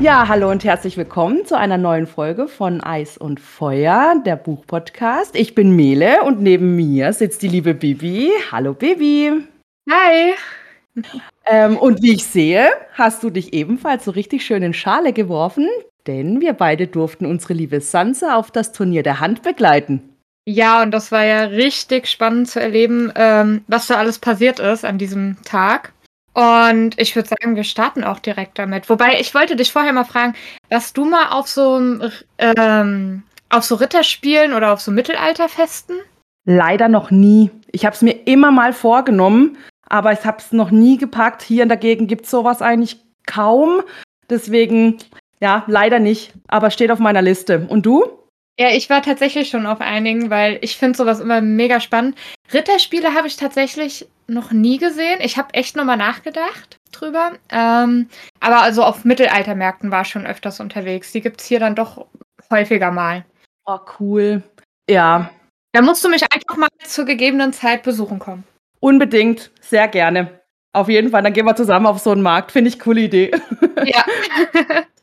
Ja, hallo und herzlich willkommen zu einer neuen Folge von Eis und Feuer, der Buchpodcast. Ich bin Mele und neben mir sitzt die liebe Bibi. Hallo Bibi. Hi. Ähm, und wie ich sehe, hast du dich ebenfalls so richtig schön in Schale geworfen, denn wir beide durften unsere liebe Sansa auf das Turnier der Hand begleiten. Ja, und das war ja richtig spannend zu erleben, ähm, was da alles passiert ist an diesem Tag. Und ich würde sagen, wir starten auch direkt damit. Wobei, ich wollte dich vorher mal fragen, warst du mal auf so, ähm, auf so Ritterspielen oder auf so Mittelalterfesten? Leider noch nie. Ich habe es mir immer mal vorgenommen, aber ich habe es noch nie gepackt. Hier in der Gegend gibt es sowas eigentlich kaum. Deswegen, ja, leider nicht. Aber steht auf meiner Liste. Und du? Ja, ich war tatsächlich schon auf einigen, weil ich finde sowas immer mega spannend. Ritterspiele habe ich tatsächlich noch nie gesehen. Ich habe echt nochmal nachgedacht drüber. Ähm, aber also auf Mittelaltermärkten war ich schon öfters unterwegs. Die gibt es hier dann doch häufiger mal. Oh, cool. Ja. Da musst du mich einfach mal zur gegebenen Zeit besuchen kommen. Unbedingt, sehr gerne. Auf jeden Fall, dann gehen wir zusammen auf so einen Markt. Finde ich coole Idee. Ja.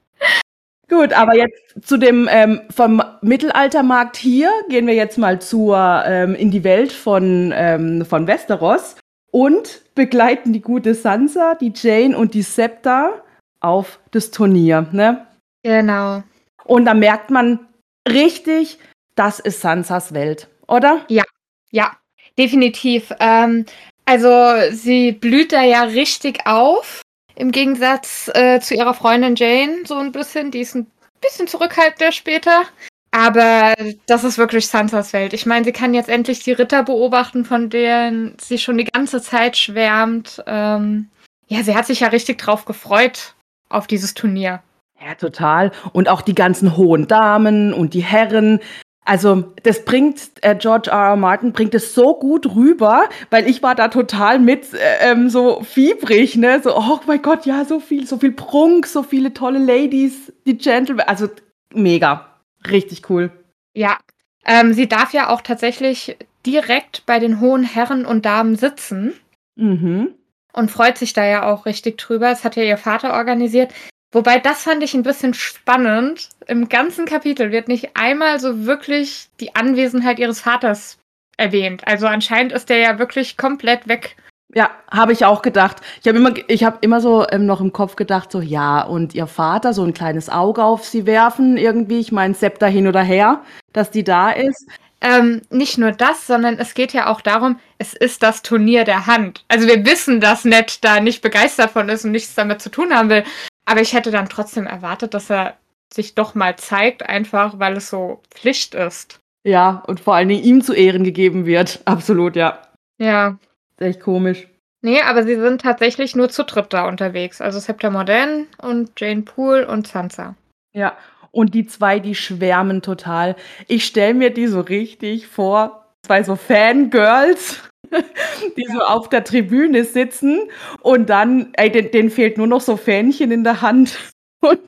Gut, aber jetzt zu dem ähm, vom Mittelaltermarkt hier gehen wir jetzt mal zur ähm, in die Welt von ähm, von Westeros und begleiten die gute Sansa, die Jane und die Septa auf das Turnier, ne? Genau. Und da merkt man richtig, das ist Sansas Welt, oder? Ja, ja, definitiv. Ähm, also sie blüht da ja richtig auf. Im Gegensatz äh, zu ihrer Freundin Jane, so ein bisschen. Die ist ein bisschen zurückhaltender später. Aber das ist wirklich Sansas Welt. Ich meine, sie kann jetzt endlich die Ritter beobachten, von denen sie schon die ganze Zeit schwärmt. Ähm, ja, sie hat sich ja richtig drauf gefreut auf dieses Turnier. Ja, total. Und auch die ganzen hohen Damen und die Herren. Also, das bringt, äh, George R. R. Martin bringt es so gut rüber, weil ich war da total mit äh, ähm, so fiebrig, ne? So, oh mein Gott, ja, so viel, so viel Prunk, so viele tolle Ladies, die Gentlemen. Also, mega. Richtig cool. Ja, ähm, sie darf ja auch tatsächlich direkt bei den hohen Herren und Damen sitzen. Mhm. Und freut sich da ja auch richtig drüber. Das hat ja ihr Vater organisiert. Wobei, das fand ich ein bisschen spannend. Im ganzen Kapitel wird nicht einmal so wirklich die Anwesenheit ihres Vaters erwähnt. Also anscheinend ist der ja wirklich komplett weg ja, habe ich auch gedacht. Ich habe immer, ich habe immer so ähm, noch im Kopf gedacht, so ja, und ihr Vater so ein kleines Auge auf sie werfen irgendwie. Ich meine, Septa hin oder her, dass die da ist. Ähm, nicht nur das, sondern es geht ja auch darum, es ist das Turnier der Hand. Also wir wissen, dass Ned da nicht begeistert von ist und nichts damit zu tun haben will. Aber ich hätte dann trotzdem erwartet, dass er sich doch mal zeigt, einfach weil es so Pflicht ist. Ja, und vor allen Dingen ihm zu Ehren gegeben wird. Absolut, ja. Ja, echt komisch. Nee, aber sie sind tatsächlich nur zu dritt da unterwegs. Also Septa Modern und Jane Poole und Sansa. Ja, und die zwei, die schwärmen total. Ich stelle mir die so richtig vor, zwei so Fangirls, die ja. so auf der Tribüne sitzen und dann, ey, denen, denen fehlt nur noch so Fähnchen in der Hand und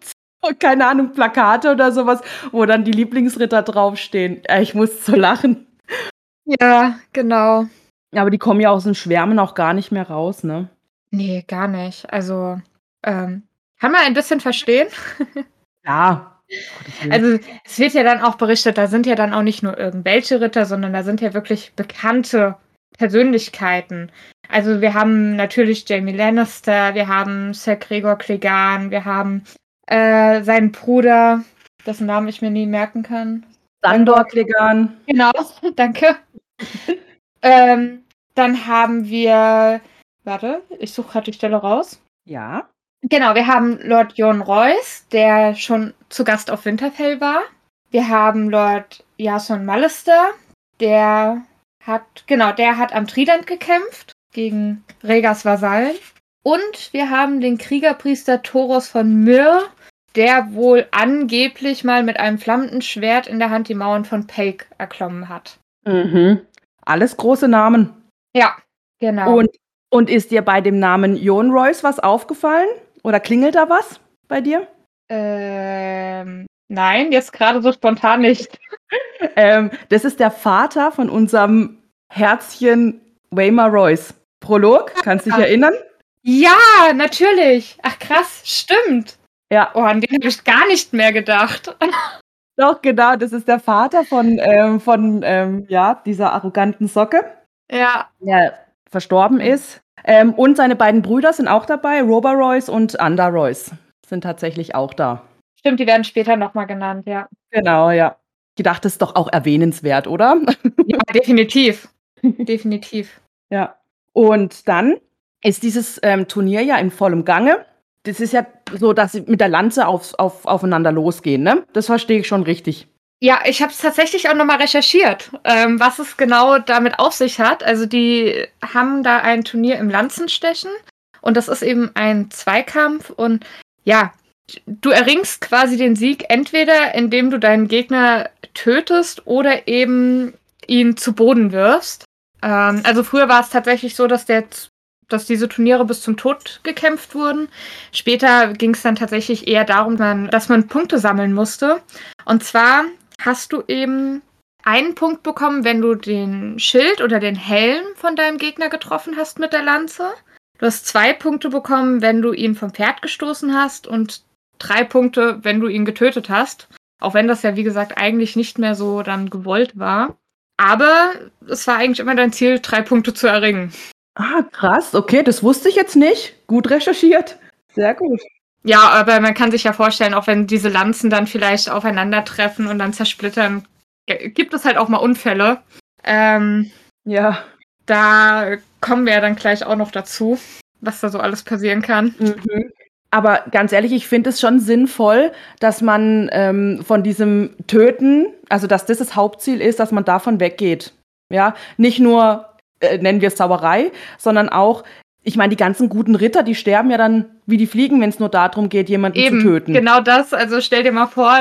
keine Ahnung, Plakate oder sowas, wo dann die Lieblingsritter draufstehen. Ich muss so lachen. Ja, genau. Aber die kommen ja aus den Schwärmen auch gar nicht mehr raus, ne? Nee, gar nicht. Also, ähm, kann man ein bisschen verstehen. ja. Also es wird ja dann auch berichtet, da sind ja dann auch nicht nur irgendwelche Ritter, sondern da sind ja wirklich bekannte Persönlichkeiten. Also wir haben natürlich Jamie Lannister, wir haben Sir Gregor Clegane, wir haben äh, seinen Bruder, dessen Namen ich mir nie merken kann. Sandor Clegane. Genau, danke. Ähm, dann haben wir, warte, ich suche gerade die Stelle raus. Ja. Genau, wir haben Lord Jon Royce, der schon zu Gast auf Winterfell war. Wir haben Lord Jason Mallister, der hat, genau, der hat am Trident gekämpft gegen Regas Vasallen. Und wir haben den Kriegerpriester Thoros von Myr, der wohl angeblich mal mit einem flammenden Schwert in der Hand die Mauern von Pelk erklommen hat. Mhm. Alles große Namen. Ja, genau. Und, und ist dir bei dem Namen Jon Royce was aufgefallen? Oder klingelt da was bei dir? Ähm, nein, jetzt gerade so spontan nicht. ähm, das ist der Vater von unserem Herzchen Waymar Royce. Prolog, kannst du dich erinnern? Ja, natürlich. Ach krass, stimmt. Ja. Oh, an den habe ich gar nicht mehr gedacht. Doch, genau, das ist der Vater von, ähm, von ähm, ja, dieser arroganten Socke. Ja. Der verstorben ist. Ähm, und seine beiden Brüder sind auch dabei, Rober Royce und Anda Royce sind tatsächlich auch da. Stimmt, die werden später nochmal genannt, ja. Genau, ja. Ich dachte, das ist doch auch erwähnenswert, oder? Ja, definitiv. definitiv. Ja. Und dann ist dieses ähm, Turnier ja in vollem Gange. Das ist ja so, dass sie mit der Lanze auf, auf, aufeinander losgehen, ne? Das verstehe ich schon richtig. Ja, ich habe es tatsächlich auch nochmal recherchiert, ähm, was es genau damit auf sich hat. Also die haben da ein Turnier im Lanzenstechen und das ist eben ein Zweikampf und ja, du erringst quasi den Sieg entweder indem du deinen Gegner tötest oder eben ihn zu Boden wirfst. Ähm, also früher war es tatsächlich so, dass der dass diese Turniere bis zum Tod gekämpft wurden. Später ging es dann tatsächlich eher darum, dass man Punkte sammeln musste. Und zwar hast du eben einen Punkt bekommen, wenn du den Schild oder den Helm von deinem Gegner getroffen hast mit der Lanze. Du hast zwei Punkte bekommen, wenn du ihn vom Pferd gestoßen hast und drei Punkte, wenn du ihn getötet hast. Auch wenn das ja, wie gesagt, eigentlich nicht mehr so dann gewollt war. Aber es war eigentlich immer dein Ziel, drei Punkte zu erringen. Ah, krass. Okay, das wusste ich jetzt nicht. Gut recherchiert. Sehr gut. Ja, aber man kann sich ja vorstellen, auch wenn diese Lanzen dann vielleicht aufeinandertreffen und dann zersplittern, gibt es halt auch mal Unfälle. Ähm, ja. Da kommen wir ja dann gleich auch noch dazu, was da so alles passieren kann. Mhm. Aber ganz ehrlich, ich finde es schon sinnvoll, dass man ähm, von diesem Töten, also dass das das Hauptziel ist, dass man davon weggeht. Ja, nicht nur äh, nennen wir es Zauberei, sondern auch, ich meine, die ganzen guten Ritter, die sterben ja dann wie die Fliegen, wenn es nur darum geht, jemanden Eben, zu töten. Genau das. Also stell dir mal vor,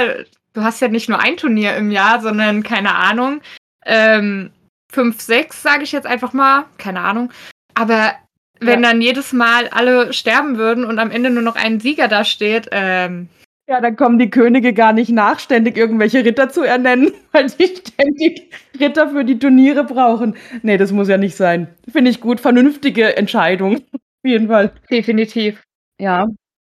du hast ja nicht nur ein Turnier im Jahr, sondern keine Ahnung, ähm, fünf, sechs, sage ich jetzt einfach mal, keine Ahnung. Aber wenn ja. dann jedes Mal alle sterben würden und am Ende nur noch ein Sieger da steht, ähm, ja, dann kommen die Könige gar nicht nach, ständig irgendwelche Ritter zu ernennen, weil die ständig Ritter für die Turniere brauchen. Nee, das muss ja nicht sein. Finde ich gut. Vernünftige Entscheidung. Auf jeden Fall. Definitiv. Ja.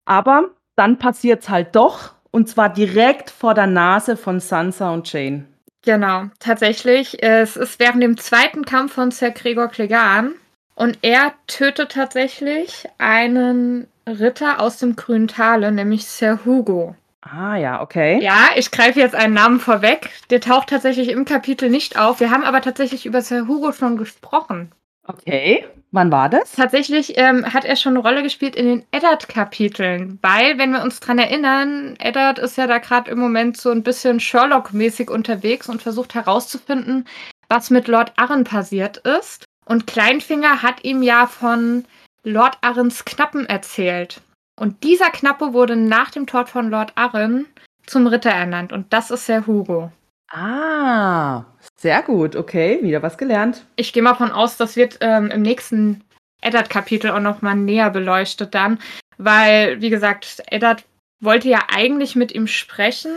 Aber dann passiert es halt doch. Und zwar direkt vor der Nase von Sansa und Jane. Genau, tatsächlich. Es ist während dem zweiten Kampf von Sir Gregor Clegane. Und er tötet tatsächlich einen Ritter aus dem grünen Tale, nämlich Sir Hugo. Ah ja, okay. Ja, ich greife jetzt einen Namen vorweg. Der taucht tatsächlich im Kapitel nicht auf. Wir haben aber tatsächlich über Sir Hugo schon gesprochen. Okay. Wann war das? Tatsächlich ähm, hat er schon eine Rolle gespielt in den Eddard-Kapiteln, weil, wenn wir uns dran erinnern, Eddard ist ja da gerade im Moment so ein bisschen Sherlock-mäßig unterwegs und versucht herauszufinden, was mit Lord Arren passiert ist. Und Kleinfinger hat ihm ja von Lord Arrens Knappen erzählt. Und dieser Knappe wurde nach dem Tod von Lord Arren zum Ritter ernannt. Und das ist Sir Hugo. Ah, sehr gut. Okay, wieder was gelernt. Ich gehe mal von aus, das wird ähm, im nächsten Eddard-Kapitel auch noch mal näher beleuchtet dann. Weil, wie gesagt, Eddard wollte ja eigentlich mit ihm sprechen,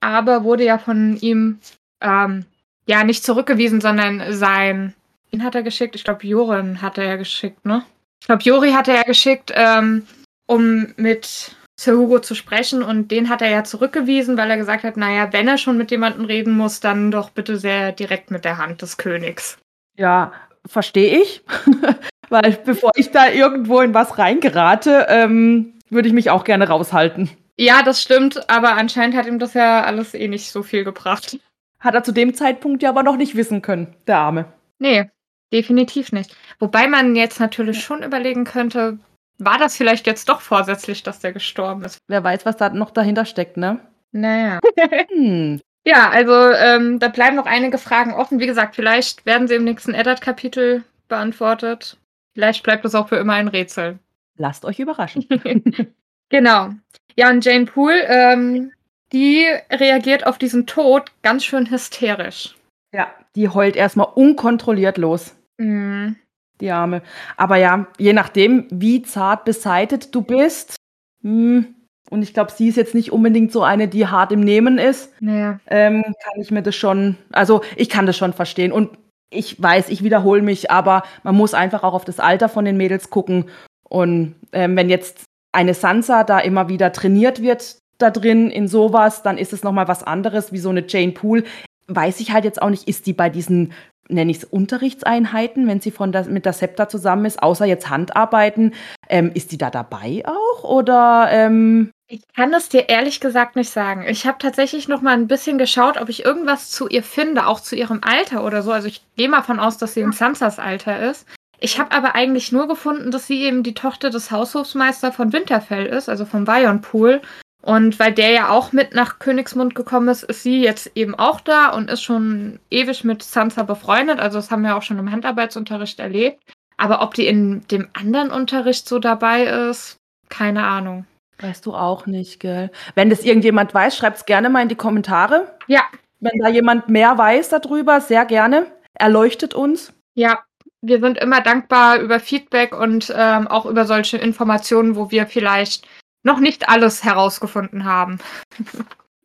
aber wurde ja von ihm ähm, ja nicht zurückgewiesen, sondern sein. Wen hat er geschickt? Ich glaube, Joren hat er ja geschickt, ne? Ich glaube, Jori hat er ja geschickt, ähm, um mit Sir Hugo zu sprechen und den hat er ja zurückgewiesen, weil er gesagt hat, naja, wenn er schon mit jemandem reden muss, dann doch bitte sehr direkt mit der Hand des Königs. Ja, verstehe ich. weil bevor ich da irgendwo in was reingerate, ähm, würde ich mich auch gerne raushalten. Ja, das stimmt, aber anscheinend hat ihm das ja alles eh nicht so viel gebracht. Hat er zu dem Zeitpunkt ja aber noch nicht wissen können, der Arme. Nee, Definitiv nicht. Wobei man jetzt natürlich schon überlegen könnte, war das vielleicht jetzt doch vorsätzlich, dass der gestorben ist? Wer weiß, was da noch dahinter steckt, ne? Naja. hm. Ja, also ähm, da bleiben noch einige Fragen offen. Wie gesagt, vielleicht werden sie im nächsten Eddard-Kapitel beantwortet. Vielleicht bleibt es auch für immer ein Rätsel. Lasst euch überraschen. genau. Ja, und Jane Poole, ähm, die reagiert auf diesen Tod ganz schön hysterisch. Ja, die heult erstmal unkontrolliert los. Mhm. Die Arme. Aber ja, je nachdem, wie zart beseitet du bist, mh, hm, und ich glaube, sie ist jetzt nicht unbedingt so eine, die hart im Nehmen ist, naja. ähm, kann ich mir das schon, also ich kann das schon verstehen. Und ich weiß, ich wiederhole mich, aber man muss einfach auch auf das Alter von den Mädels gucken. Und ähm, wenn jetzt eine Sansa da immer wieder trainiert wird da drin in sowas, dann ist es nochmal was anderes wie so eine Jane Poole. Weiß ich halt jetzt auch nicht, ist die bei diesen, nenne ich es, Unterrichtseinheiten, wenn sie von der, mit der Septa zusammen ist, außer jetzt Handarbeiten, ähm, ist die da dabei auch oder? Ähm ich kann es dir ehrlich gesagt nicht sagen. Ich habe tatsächlich noch mal ein bisschen geschaut, ob ich irgendwas zu ihr finde, auch zu ihrem Alter oder so. Also ich gehe mal von aus, dass sie im Sansas Alter ist. Ich habe aber eigentlich nur gefunden, dass sie eben die Tochter des Haushofsmeister von Winterfell ist, also vom Vionpool. Und weil der ja auch mit nach Königsmund gekommen ist, ist sie jetzt eben auch da und ist schon ewig mit Sansa befreundet. Also das haben wir auch schon im Handarbeitsunterricht erlebt. Aber ob die in dem anderen Unterricht so dabei ist, keine Ahnung. Weißt du auch nicht, gell? Wenn das irgendjemand weiß, schreibt es gerne mal in die Kommentare. Ja. Wenn da jemand mehr weiß darüber, sehr gerne. Erleuchtet uns. Ja, wir sind immer dankbar über Feedback und ähm, auch über solche Informationen, wo wir vielleicht noch nicht alles herausgefunden haben.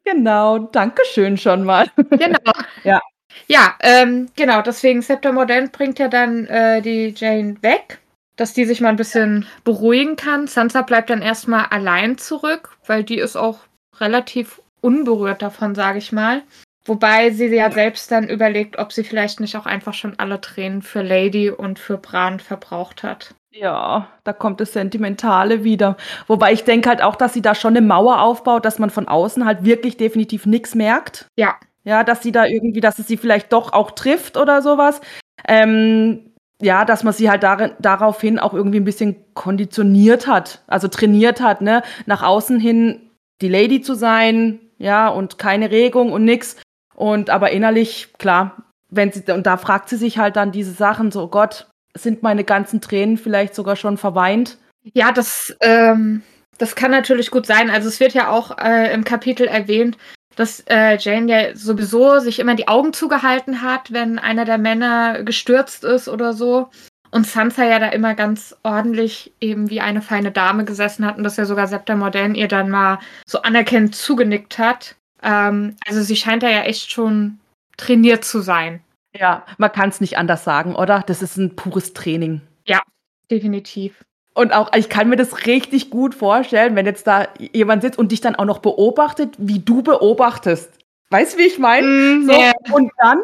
Genau, danke schön schon mal. Genau. ja. Ja, ähm, genau, deswegen Scepter Mordant bringt ja dann äh, die Jane weg, dass die sich mal ein bisschen beruhigen kann. Sansa bleibt dann erstmal allein zurück, weil die ist auch relativ unberührt davon, sage ich mal. Wobei sie ja selbst dann überlegt, ob sie vielleicht nicht auch einfach schon alle Tränen für Lady und für Bran verbraucht hat. Ja, da kommt das Sentimentale wieder. Wobei ich denke halt auch, dass sie da schon eine Mauer aufbaut, dass man von außen halt wirklich definitiv nichts merkt. Ja. Ja, dass sie da irgendwie, dass es sie vielleicht doch auch trifft oder sowas. Ähm, ja, dass man sie halt darin, daraufhin auch irgendwie ein bisschen konditioniert hat, also trainiert hat, ne, nach außen hin die Lady zu sein, ja, und keine Regung und nix. Und aber innerlich, klar, wenn sie, und da fragt sie sich halt dann diese Sachen, so Gott, sind meine ganzen Tränen vielleicht sogar schon verweint? Ja, das, ähm, das kann natürlich gut sein. Also es wird ja auch äh, im Kapitel erwähnt, dass äh, Jane ja sowieso sich immer die Augen zugehalten hat, wenn einer der Männer gestürzt ist oder so. Und Sansa ja da immer ganz ordentlich eben wie eine feine Dame gesessen hat und dass ja sogar Septa Modern ihr dann mal so anerkennend zugenickt hat. Ähm, also sie scheint da ja echt schon trainiert zu sein. Ja, man kann es nicht anders sagen, oder? Das ist ein pures Training. Ja, definitiv. Und auch, ich kann mir das richtig gut vorstellen, wenn jetzt da jemand sitzt und dich dann auch noch beobachtet, wie du beobachtest. Weißt du, wie ich meine? Mm, so, yeah. Und dann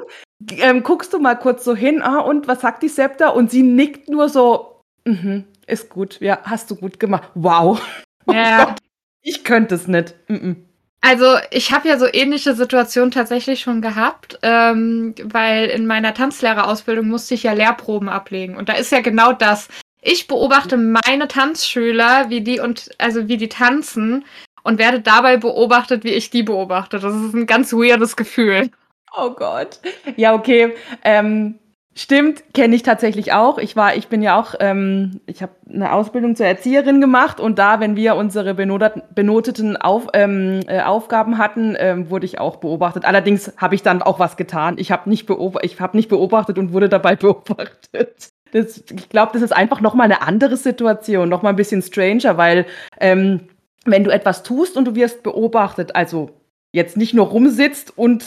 ähm, guckst du mal kurz so hin, ah, und was sagt die Septa? Und sie nickt nur so, mhm, ist gut, ja, hast du gut gemacht. Wow. Ja. Oh ich könnte es nicht. Mm -mm. Also ich habe ja so ähnliche Situationen tatsächlich schon gehabt, ähm, weil in meiner Tanzlehrerausbildung musste ich ja Lehrproben ablegen. Und da ist ja genau das. Ich beobachte meine Tanzschüler, wie die und also wie die tanzen und werde dabei beobachtet, wie ich die beobachte. Das ist ein ganz weirdes Gefühl. Oh Gott. Ja, okay. Ähm, Stimmt, kenne ich tatsächlich auch. Ich war, ich bin ja auch, ähm, ich habe eine Ausbildung zur Erzieherin gemacht und da, wenn wir unsere benoteten Auf, ähm, äh, Aufgaben hatten, ähm, wurde ich auch beobachtet. Allerdings habe ich dann auch was getan. Ich habe nicht, beob hab nicht beobachtet und wurde dabei beobachtet. Das, ich glaube, das ist einfach nochmal eine andere Situation, nochmal ein bisschen stranger, weil ähm, wenn du etwas tust und du wirst beobachtet, also jetzt nicht nur rumsitzt und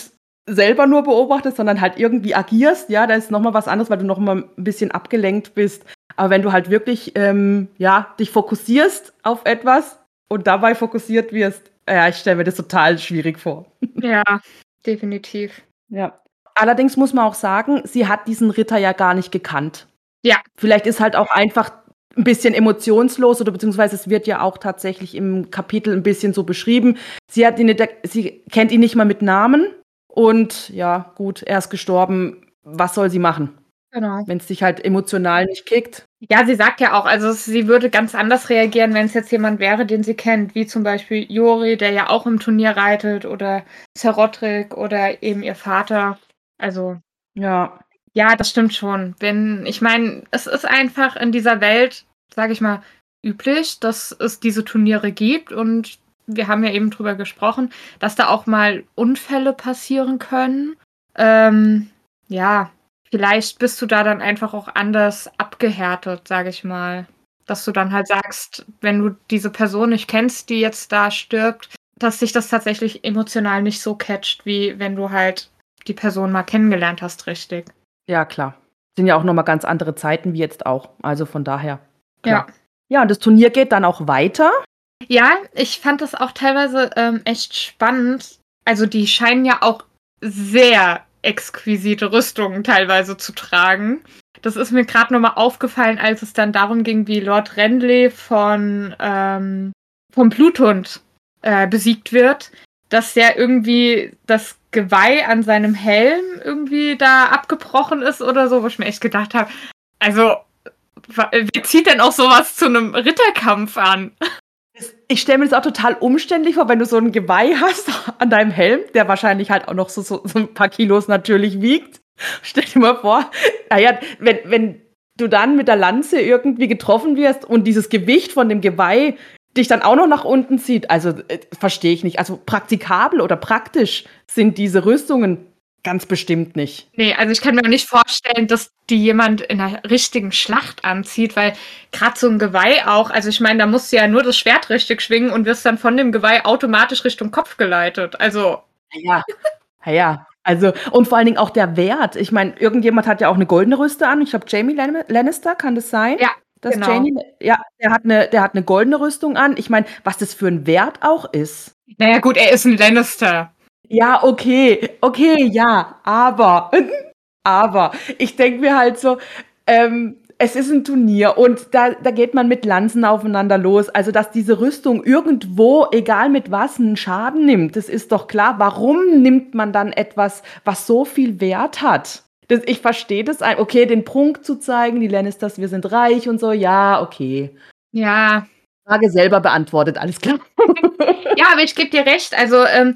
selber nur beobachtest, sondern halt irgendwie agierst, ja, da ist nochmal was anderes, weil du nochmal ein bisschen abgelenkt bist. Aber wenn du halt wirklich, ähm, ja, dich fokussierst auf etwas und dabei fokussiert wirst, ja, ich stelle mir das total schwierig vor. Ja, definitiv. Ja. Allerdings muss man auch sagen, sie hat diesen Ritter ja gar nicht gekannt. Ja. Vielleicht ist halt auch einfach ein bisschen emotionslos oder beziehungsweise es wird ja auch tatsächlich im Kapitel ein bisschen so beschrieben. Sie hat ihn sie kennt ihn nicht mal mit Namen und ja, gut, er ist gestorben. Was soll sie machen? Genau. Wenn es dich halt emotional nicht kickt. Ja, sie sagt ja auch, also sie würde ganz anders reagieren, wenn es jetzt jemand wäre, den sie kennt, wie zum Beispiel Jori, der ja auch im Turnier reitet, oder Zerotrick oder eben ihr Vater. Also. Ja. Ja, das stimmt schon. Wenn, ich meine, es ist einfach in dieser Welt, sage ich mal, üblich, dass es diese Turniere gibt und wir haben ja eben drüber gesprochen, dass da auch mal Unfälle passieren können. Ähm, ja, vielleicht bist du da dann einfach auch anders abgehärtet, sage ich mal. Dass du dann halt sagst, wenn du diese Person nicht kennst, die jetzt da stirbt, dass sich das tatsächlich emotional nicht so catcht, wie wenn du halt die Person mal kennengelernt hast, richtig. Ja, klar. Sind ja auch nochmal ganz andere Zeiten wie jetzt auch. Also von daher. Klar. Ja. Ja, und das Turnier geht dann auch weiter. Ja, ich fand das auch teilweise ähm, echt spannend. Also die scheinen ja auch sehr exquisite Rüstungen teilweise zu tragen. Das ist mir gerade nochmal aufgefallen, als es dann darum ging, wie Lord Renly von ähm, vom Bluthund äh, besiegt wird, dass der irgendwie das Geweih an seinem Helm irgendwie da abgebrochen ist oder so, wo ich mir echt gedacht habe, also wie zieht denn auch sowas zu einem Ritterkampf an? Ich stelle mir das auch total umständlich vor, wenn du so ein Geweih hast an deinem Helm, der wahrscheinlich halt auch noch so, so, so ein paar Kilos natürlich wiegt. Stell dir mal vor, naja, wenn, wenn du dann mit der Lanze irgendwie getroffen wirst und dieses Gewicht von dem Geweih dich dann auch noch nach unten zieht, also äh, verstehe ich nicht. Also praktikabel oder praktisch sind diese Rüstungen ganz bestimmt nicht. Nee, also ich kann mir nicht vorstellen, dass die jemand in einer richtigen Schlacht anzieht, weil gerade so ein Geweih auch, also ich meine, da musst du ja nur das Schwert richtig schwingen und wirst dann von dem Geweih automatisch Richtung Kopf geleitet. Also. Ja, ja. Also, und vor allen Dingen auch der Wert. Ich meine, irgendjemand hat ja auch eine goldene Rüste an. Ich glaube, Jamie Lannister, kann das sein? Ja, dass genau. Jamie, ja, der hat, eine, der hat eine goldene Rüstung an. Ich meine, was das für ein Wert auch ist. Naja, gut, er ist ein Lannister. Ja, okay, okay, ja, aber, aber, ich denke mir halt so, ähm, es ist ein Turnier und da, da geht man mit Lanzen aufeinander los. Also, dass diese Rüstung irgendwo, egal mit was, einen Schaden nimmt, das ist doch klar. Warum nimmt man dann etwas, was so viel Wert hat? Das, ich verstehe das. Okay, den Prunk zu zeigen, die Lannisters, wir sind reich und so, ja, okay. Ja. Frage selber beantwortet, alles klar. ja, aber ich gebe dir recht. Also, ähm,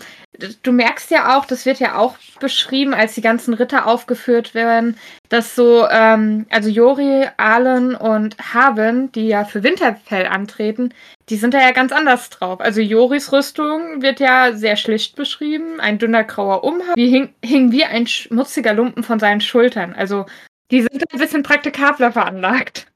du merkst ja auch, das wird ja auch beschrieben, als die ganzen Ritter aufgeführt werden, dass so, ähm, also Jori, Arlen und Haven, die ja für Winterfell antreten, die sind da ja ganz anders drauf. Also Joris Rüstung wird ja sehr schlicht beschrieben, ein dünner grauer Umhang, die hing, hing wie ein schmutziger Lumpen von seinen Schultern. Also die sind ein bisschen praktikabler veranlagt.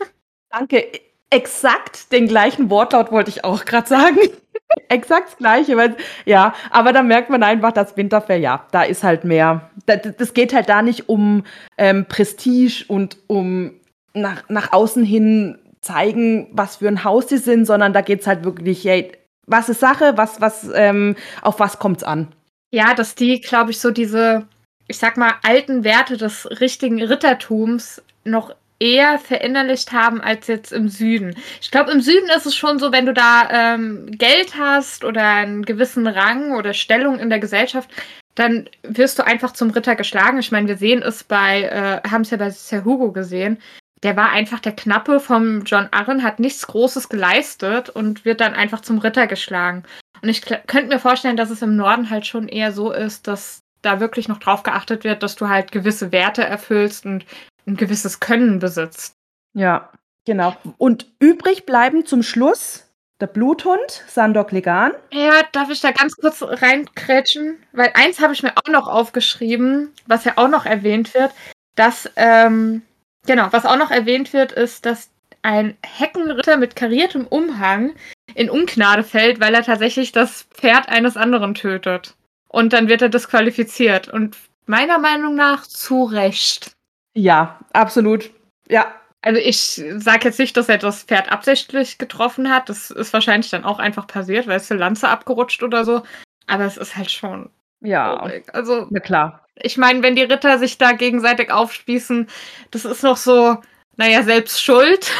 Danke. Exakt den gleichen Wortlaut wollte ich auch gerade sagen. Exakt das Gleiche. Weil, ja, aber da merkt man einfach, dass Winterfell, ja, da ist halt mehr. Das, das geht halt da nicht um ähm, Prestige und um nach, nach außen hin zeigen, was für ein Haus sie sind, sondern da geht es halt wirklich, hey, was ist Sache, was, was, ähm, auf was kommt es an? Ja, dass die, glaube ich, so diese, ich sag mal, alten Werte des richtigen Rittertums noch eher verinnerlicht haben als jetzt im Süden. Ich glaube, im Süden ist es schon so, wenn du da ähm, Geld hast oder einen gewissen Rang oder Stellung in der Gesellschaft, dann wirst du einfach zum Ritter geschlagen. Ich meine, wir sehen es bei, äh, haben es ja bei Sir Hugo gesehen. Der war einfach der Knappe vom John Arryn, hat nichts Großes geleistet und wird dann einfach zum Ritter geschlagen. Und ich könnte mir vorstellen, dass es im Norden halt schon eher so ist, dass da wirklich noch drauf geachtet wird, dass du halt gewisse Werte erfüllst und ein gewisses Können besitzt. Ja, genau. Und übrig bleiben zum Schluss der Bluthund, Sandor Legan. Ja, darf ich da ganz kurz reinkrätschen? Weil eins habe ich mir auch noch aufgeschrieben, was ja auch noch erwähnt wird, dass, ähm, genau, was auch noch erwähnt wird, ist, dass ein Heckenritter mit kariertem Umhang in Ungnade fällt, weil er tatsächlich das Pferd eines anderen tötet. Und dann wird er disqualifiziert. Und meiner Meinung nach zu Recht. Ja, absolut. Ja. Also ich sage jetzt nicht, dass er das Pferd absichtlich getroffen hat. Das ist wahrscheinlich dann auch einfach passiert, weil es die Lanze abgerutscht oder so. Aber es ist halt schon. Ja. Also. Na klar. Ich meine, wenn die Ritter sich da gegenseitig aufspießen, das ist noch so, naja, selbst schuld.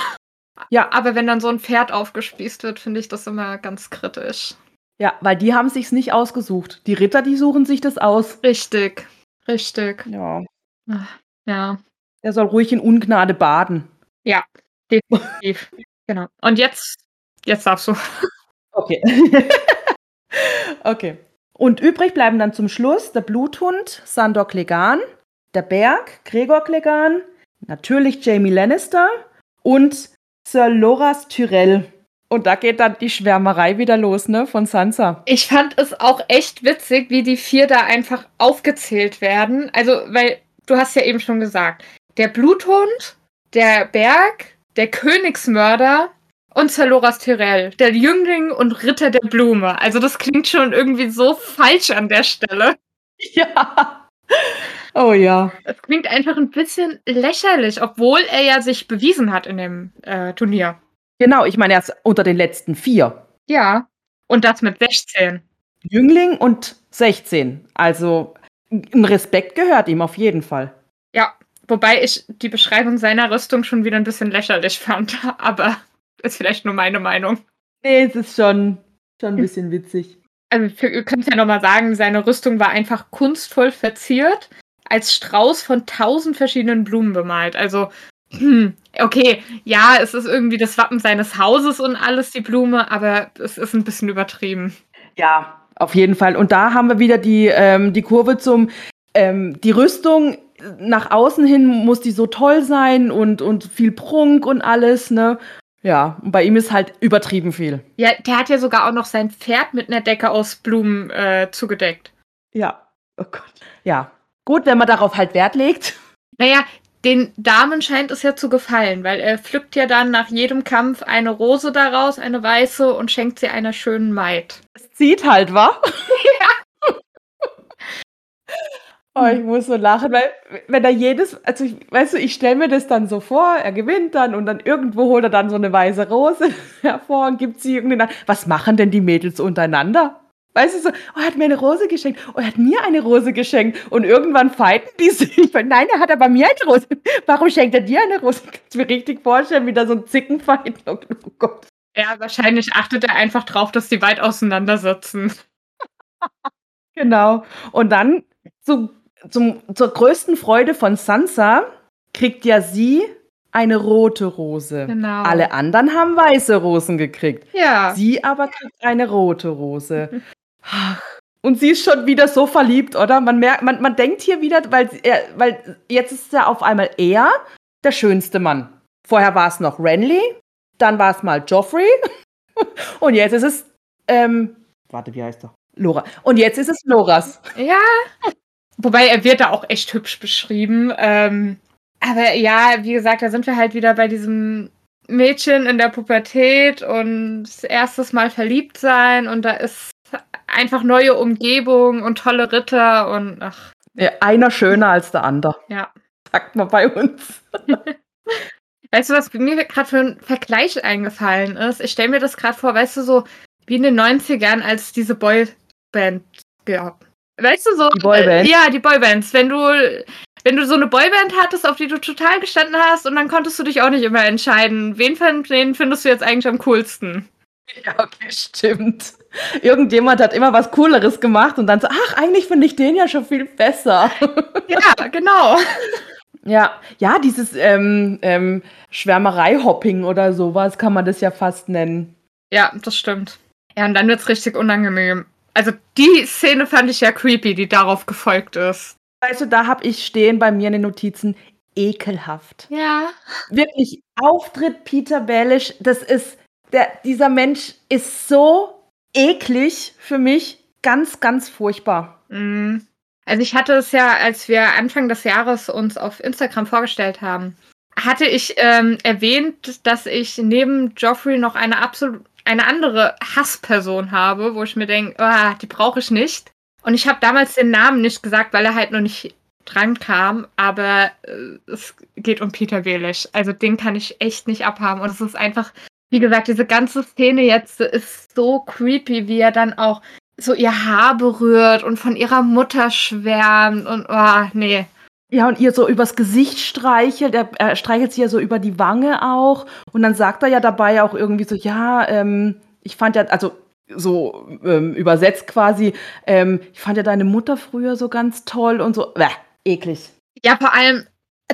Ja. Aber wenn dann so ein Pferd aufgespießt wird, finde ich das immer ganz kritisch. Ja, weil die haben sich's nicht ausgesucht. Die Ritter, die suchen sich das aus. Richtig. Richtig. Ja. Ach. Ja. Er soll ruhig in Ungnade baden. Ja, definitiv. genau. Und jetzt, jetzt darfst du. Okay. okay. Und übrig bleiben dann zum Schluss der Bluthund Sandor Clegane, der Berg Gregor Clegane, natürlich Jamie Lannister und Sir Loras Tyrell. Und da geht dann die Schwärmerei wieder los, ne, von Sansa. Ich fand es auch echt witzig, wie die vier da einfach aufgezählt werden. Also, weil du hast ja eben schon gesagt, der Bluthund, der Berg, der Königsmörder und Zaloras Tyrell, der Jüngling und Ritter der Blume. Also das klingt schon irgendwie so falsch an der Stelle. Ja. Oh ja. Das klingt einfach ein bisschen lächerlich, obwohl er ja sich bewiesen hat in dem äh, Turnier. Genau, ich meine, er ist unter den letzten vier. Ja. Und das mit 16. Jüngling und 16. Also ein Respekt gehört ihm auf jeden Fall. Ja, wobei ich die Beschreibung seiner Rüstung schon wieder ein bisschen lächerlich fand, aber ist vielleicht nur meine Meinung. Nee, es ist schon, schon ein bisschen witzig. Also, ihr könnt ja nochmal sagen, seine Rüstung war einfach kunstvoll verziert, als Strauß von tausend verschiedenen Blumen bemalt. Also, hm, okay, ja, es ist irgendwie das Wappen seines Hauses und alles, die Blume, aber es ist ein bisschen übertrieben. Ja, auf jeden Fall. Und da haben wir wieder die, ähm, die Kurve zum, ähm, die Rüstung nach außen hin muss die so toll sein und, und viel Prunk und alles, ne? Ja, und bei ihm ist halt übertrieben viel. Ja, der hat ja sogar auch noch sein Pferd mit einer Decke aus Blumen äh, zugedeckt. Ja, oh Gott. Ja, gut, wenn man darauf halt Wert legt. Naja, den Damen scheint es ja zu gefallen, weil er pflückt ja dann nach jedem Kampf eine Rose daraus, eine weiße, und schenkt sie einer schönen Maid. Es zieht halt, wa? Ja. oh, ich muss so lachen, weil wenn er jedes, also ich, weißt du, ich stelle mir das dann so vor, er gewinnt dann und dann irgendwo holt er dann so eine weiße Rose hervor und gibt sie irgendeinen. Was machen denn die Mädels untereinander? Weißt du, so, oh, er hat mir eine Rose geschenkt, oh, er hat mir eine Rose geschenkt. Und irgendwann fighten die sich. Nein, er hat aber mir eine Rose. Warum schenkt er dir eine Rose? Ich kann es mir richtig vorstellen, wie da so ein Zickenfight. Oh Gott. Ja, wahrscheinlich achtet er einfach drauf, dass die weit auseinandersitzen. genau. Und dann zu, zum, zur größten Freude von Sansa kriegt ja sie eine rote Rose. Genau. Alle anderen haben weiße Rosen gekriegt. Ja. Sie aber kriegt eine rote Rose. Und sie ist schon wieder so verliebt, oder? Man merkt, man, man denkt hier wieder, weil, er, weil jetzt ist ja auf einmal er der schönste Mann. Vorher war es noch Renly, dann war es mal Joffrey und jetzt ist es, ähm, warte, wie heißt er? Lora. Und jetzt ist es Loras. Ja. Wobei er wird da auch echt hübsch beschrieben. Ähm, aber ja, wie gesagt, da sind wir halt wieder bei diesem Mädchen in der Pubertät und erstes Mal verliebt sein und da ist einfach neue Umgebung und tolle Ritter und ach. Ja, einer schöner als der andere. Ja. Sagt man bei uns. weißt du, was mir gerade für ein Vergleich eingefallen ist? Ich stelle mir das gerade vor, weißt du, so wie in den 90ern, als diese Boyband gab. Weißt du so? Die Boyband? Äh, ja, die Boybands. Wenn du, wenn du so eine Boyband hattest, auf die du total gestanden hast und dann konntest du dich auch nicht immer entscheiden, wen von denen findest du jetzt eigentlich am coolsten? Ja, okay, stimmt. Irgendjemand hat immer was Cooleres gemacht und dann so, ach, eigentlich finde ich den ja schon viel besser. Ja, genau. Ja, ja, dieses ähm, ähm, Schwärmerei-Hopping oder sowas kann man das ja fast nennen. Ja, das stimmt. Ja, und dann wird es richtig unangenehm. Also die Szene fand ich ja creepy, die darauf gefolgt ist. Weißt du, da habe ich stehen bei mir in den Notizen ekelhaft. Ja. Wirklich, Auftritt Peter Baelish, das ist, der, dieser Mensch ist so eklig für mich, ganz, ganz furchtbar. Mm. Also ich hatte es ja, als wir Anfang des Jahres uns auf Instagram vorgestellt haben, hatte ich ähm, erwähnt, dass ich neben Joffrey noch eine absolut eine andere Hassperson habe, wo ich mir denke, oh, die brauche ich nicht. Und ich habe damals den Namen nicht gesagt, weil er halt noch nicht dran kam, aber äh, es geht um Peter Welisch. Also den kann ich echt nicht abhaben. Und es ist einfach, wie gesagt, diese ganze Szene jetzt ist so creepy, wie er dann auch so ihr Haar berührt und von ihrer Mutter schwärmt und oh, nee. Ja, und ihr so übers Gesicht streichelt. Er, er streichelt sie ja so über die Wange auch. Und dann sagt er ja dabei auch irgendwie so, ja, ähm, ich fand ja, also so ähm, übersetzt quasi, ähm, ich fand ja deine Mutter früher so ganz toll und so. Bäh, eklig. Ja, vor allem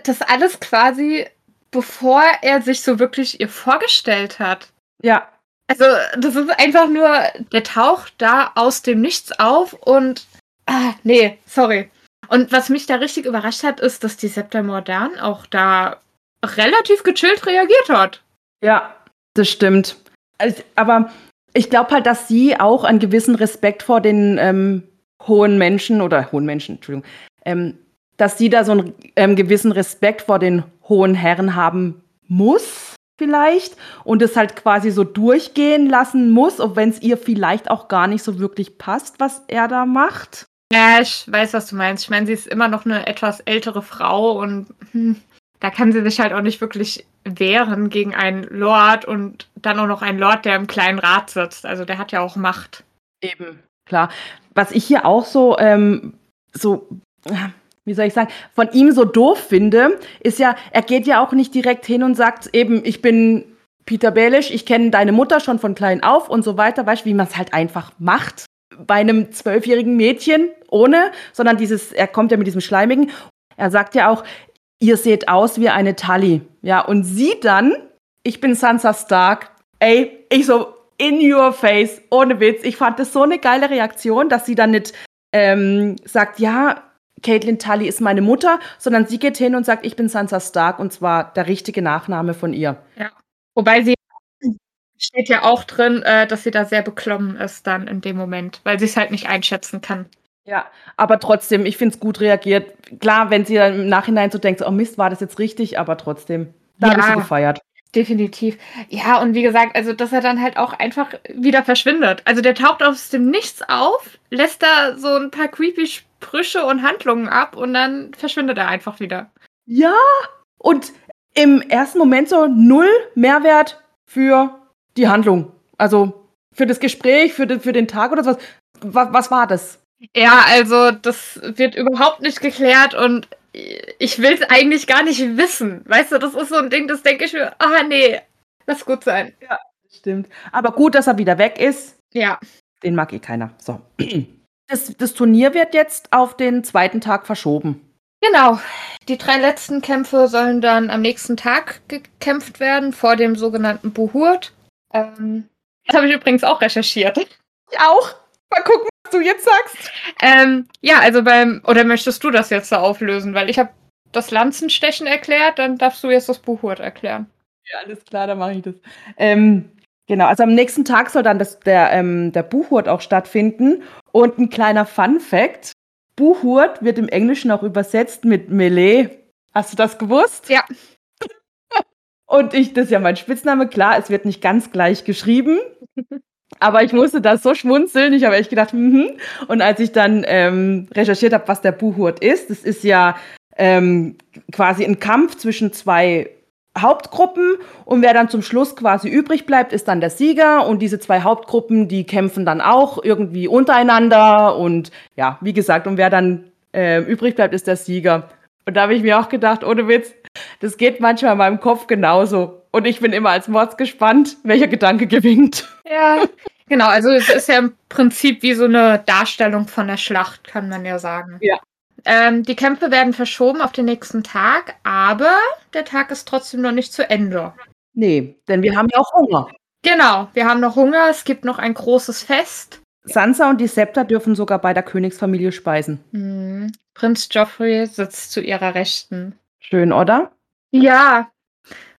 das alles quasi, bevor er sich so wirklich ihr vorgestellt hat. Ja. Also, das ist einfach nur, der taucht da aus dem Nichts auf und. Ah, nee, sorry. Und was mich da richtig überrascht hat, ist, dass die Septa Mordan auch da relativ gechillt reagiert hat. Ja, das stimmt. Also, aber ich glaube halt, dass sie auch einen gewissen Respekt vor den ähm, hohen Menschen oder hohen Menschen, Entschuldigung, ähm, dass sie da so einen ähm, gewissen Respekt vor den hohen Herren haben muss, vielleicht, und es halt quasi so durchgehen lassen muss, auch wenn es ihr vielleicht auch gar nicht so wirklich passt, was er da macht. Ja, ich weiß, was du meinst. Ich meine, sie ist immer noch eine etwas ältere Frau und hm, da kann sie sich halt auch nicht wirklich wehren gegen einen Lord und dann auch noch einen Lord, der im kleinen Rat sitzt. Also der hat ja auch Macht. Eben, klar. Was ich hier auch so, ähm, so, wie soll ich sagen, von ihm so doof finde, ist ja, er geht ja auch nicht direkt hin und sagt eben, ich bin Peter Baelish, ich kenne deine Mutter schon von klein auf und so weiter, weißt du, wie man es halt einfach macht bei einem zwölfjährigen Mädchen ohne, sondern dieses, er kommt ja mit diesem Schleimigen. Er sagt ja auch, ihr seht aus wie eine Tully. Ja, und sie dann, ich bin Sansa Stark. Ey, ich so, in your face, ohne Witz. Ich fand das so eine geile Reaktion, dass sie dann nicht ähm, sagt, ja, Caitlin Tully ist meine Mutter, sondern sie geht hin und sagt, ich bin Sansa Stark und zwar der richtige Nachname von ihr. Ja. Wobei sie steht ja auch drin, äh, dass sie da sehr beklommen ist dann in dem Moment, weil sie es halt nicht einschätzen kann. Ja, aber trotzdem, ich finde es gut reagiert. Klar, wenn sie dann im Nachhinein so denkt, oh Mist, war das jetzt richtig, aber trotzdem, da ja, habe ich sie gefeiert. Definitiv. Ja, und wie gesagt, also dass er dann halt auch einfach wieder verschwindet. Also der taucht aus dem Nichts auf, lässt da so ein paar creepy Sprüche und Handlungen ab und dann verschwindet er einfach wieder. Ja, und im ersten Moment so null Mehrwert für die Handlung. Also für das Gespräch, für, den, für den Tag oder sowas. Was, was war das? Ja, also das wird überhaupt nicht geklärt und ich will es eigentlich gar nicht wissen. Weißt du, das ist so ein Ding, das denke ich mir, ah nee, lass gut sein. Ja, stimmt. Aber gut, dass er wieder weg ist. Ja. Den mag eh keiner. So. Das, das Turnier wird jetzt auf den zweiten Tag verschoben. Genau. Die drei letzten Kämpfe sollen dann am nächsten Tag gekämpft werden, vor dem sogenannten Buhurt. Ähm, das habe ich übrigens auch recherchiert. Ich auch. Mal gucken, was du jetzt sagst. Ähm, ja, also beim. Oder möchtest du das jetzt da auflösen? Weil ich habe das Lanzenstechen erklärt, dann darfst du jetzt das Buchwort erklären. Ja, alles klar, dann mache ich das. Ähm, genau, also am nächsten Tag soll dann das, der, ähm, der Buchwort auch stattfinden. Und ein kleiner Fun-Fact: Buchwort wird im Englischen auch übersetzt mit Melee. Hast du das gewusst? Ja. Und ich, das ist ja mein Spitzname, klar, es wird nicht ganz gleich geschrieben. Aber ich musste da so schmunzeln. Ich habe echt gedacht, mhm. Und als ich dann ähm, recherchiert habe, was der Buhurt ist, das ist ja ähm, quasi ein Kampf zwischen zwei Hauptgruppen und wer dann zum Schluss quasi übrig bleibt, ist dann der Sieger und diese zwei Hauptgruppen, die kämpfen dann auch irgendwie untereinander und ja, wie gesagt, und wer dann äh, übrig bleibt, ist der Sieger. Und da habe ich mir auch gedacht, ohne Witz, das geht manchmal in meinem Kopf genauso. Und ich bin immer als Mords gespannt, welcher Gedanke gewinnt. Ja, genau. Also es ist ja im Prinzip wie so eine Darstellung von der Schlacht, kann man ja sagen. Ja. Ähm, die Kämpfe werden verschoben auf den nächsten Tag, aber der Tag ist trotzdem noch nicht zu Ende. Nee, denn wir haben ja auch Hunger. Genau, wir haben noch Hunger. Es gibt noch ein großes Fest. Sansa und die Septa dürfen sogar bei der Königsfamilie speisen. Mhm. Prinz Joffrey sitzt zu ihrer Rechten. Schön, oder? Ja,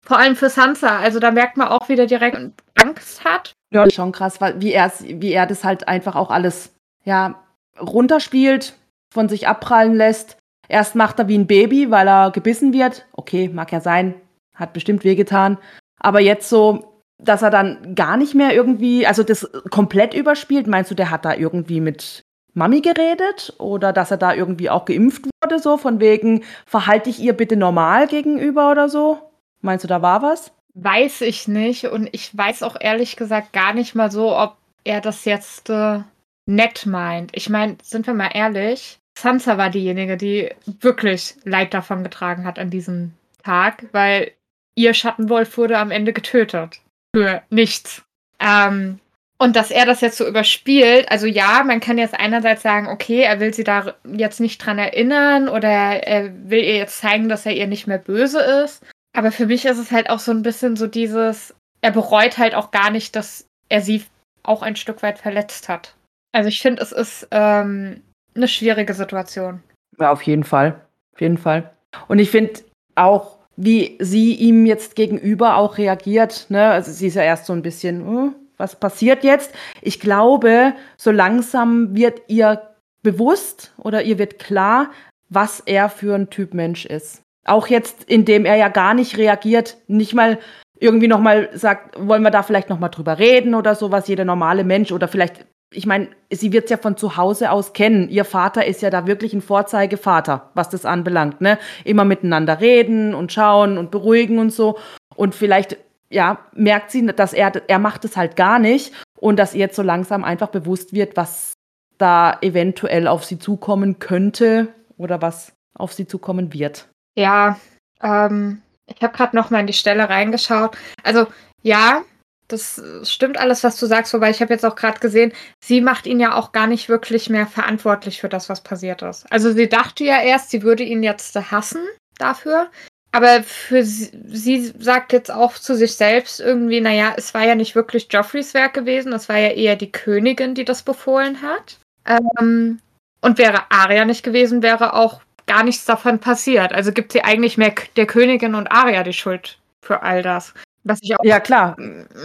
vor allem für Sansa. Also da merkt man auch wieder direkt Angst hat. Ja, schon krass, wie er, wie er das halt einfach auch alles ja, runterspielt, von sich abprallen lässt. Erst macht er wie ein Baby, weil er gebissen wird. Okay, mag ja sein, hat bestimmt wehgetan. Aber jetzt so, dass er dann gar nicht mehr irgendwie, also das komplett überspielt. Meinst du, der hat da irgendwie mit Mami geredet oder dass er da irgendwie auch geimpft wurde, so von wegen, verhalte ich ihr bitte normal gegenüber oder so? Meinst du, da war was? Weiß ich nicht und ich weiß auch ehrlich gesagt gar nicht mal so, ob er das jetzt äh, nett meint. Ich meine, sind wir mal ehrlich, Sansa war diejenige, die wirklich Leid davon getragen hat an diesem Tag, weil ihr Schattenwolf wurde am Ende getötet. Für nichts. Ähm, und dass er das jetzt so überspielt, also ja, man kann jetzt einerseits sagen, okay, er will sie da jetzt nicht dran erinnern oder er will ihr jetzt zeigen, dass er ihr nicht mehr böse ist. Aber für mich ist es halt auch so ein bisschen so dieses, er bereut halt auch gar nicht, dass er sie auch ein Stück weit verletzt hat. Also ich finde, es ist ähm, eine schwierige Situation. Ja, auf jeden Fall. Auf jeden Fall. Und ich finde auch, wie sie ihm jetzt gegenüber auch reagiert. Ne? Also sie ist ja erst so ein bisschen, hm, was passiert jetzt? Ich glaube, so langsam wird ihr bewusst oder ihr wird klar, was er für ein Typ Mensch ist. Auch jetzt, indem er ja gar nicht reagiert, nicht mal irgendwie nochmal sagt, wollen wir da vielleicht nochmal drüber reden oder so, was jeder normale Mensch oder vielleicht ich meine, sie wird es ja von zu Hause aus kennen. Ihr Vater ist ja da wirklich ein Vorzeigevater, was das anbelangt. Ne? Immer miteinander reden und schauen und beruhigen und so. Und vielleicht, ja, merkt sie, dass er, er macht es halt gar nicht und dass ihr jetzt so langsam einfach bewusst wird, was da eventuell auf sie zukommen könnte oder was auf sie zukommen wird. Ja, ähm, ich habe gerade noch mal in die Stelle reingeschaut. Also ja, das stimmt alles, was du sagst, wobei ich habe jetzt auch gerade gesehen, sie macht ihn ja auch gar nicht wirklich mehr verantwortlich für das, was passiert ist. Also sie dachte ja erst, sie würde ihn jetzt hassen dafür. Aber für sie, sie sagt jetzt auch zu sich selbst irgendwie, naja, es war ja nicht wirklich Joffreys Werk gewesen, es war ja eher die Königin, die das befohlen hat. Ähm, und wäre Arya nicht gewesen, wäre auch gar nichts davon passiert. Also gibt sie eigentlich mehr der Königin und Arya die Schuld für all das. Was ich auch, ja, klar.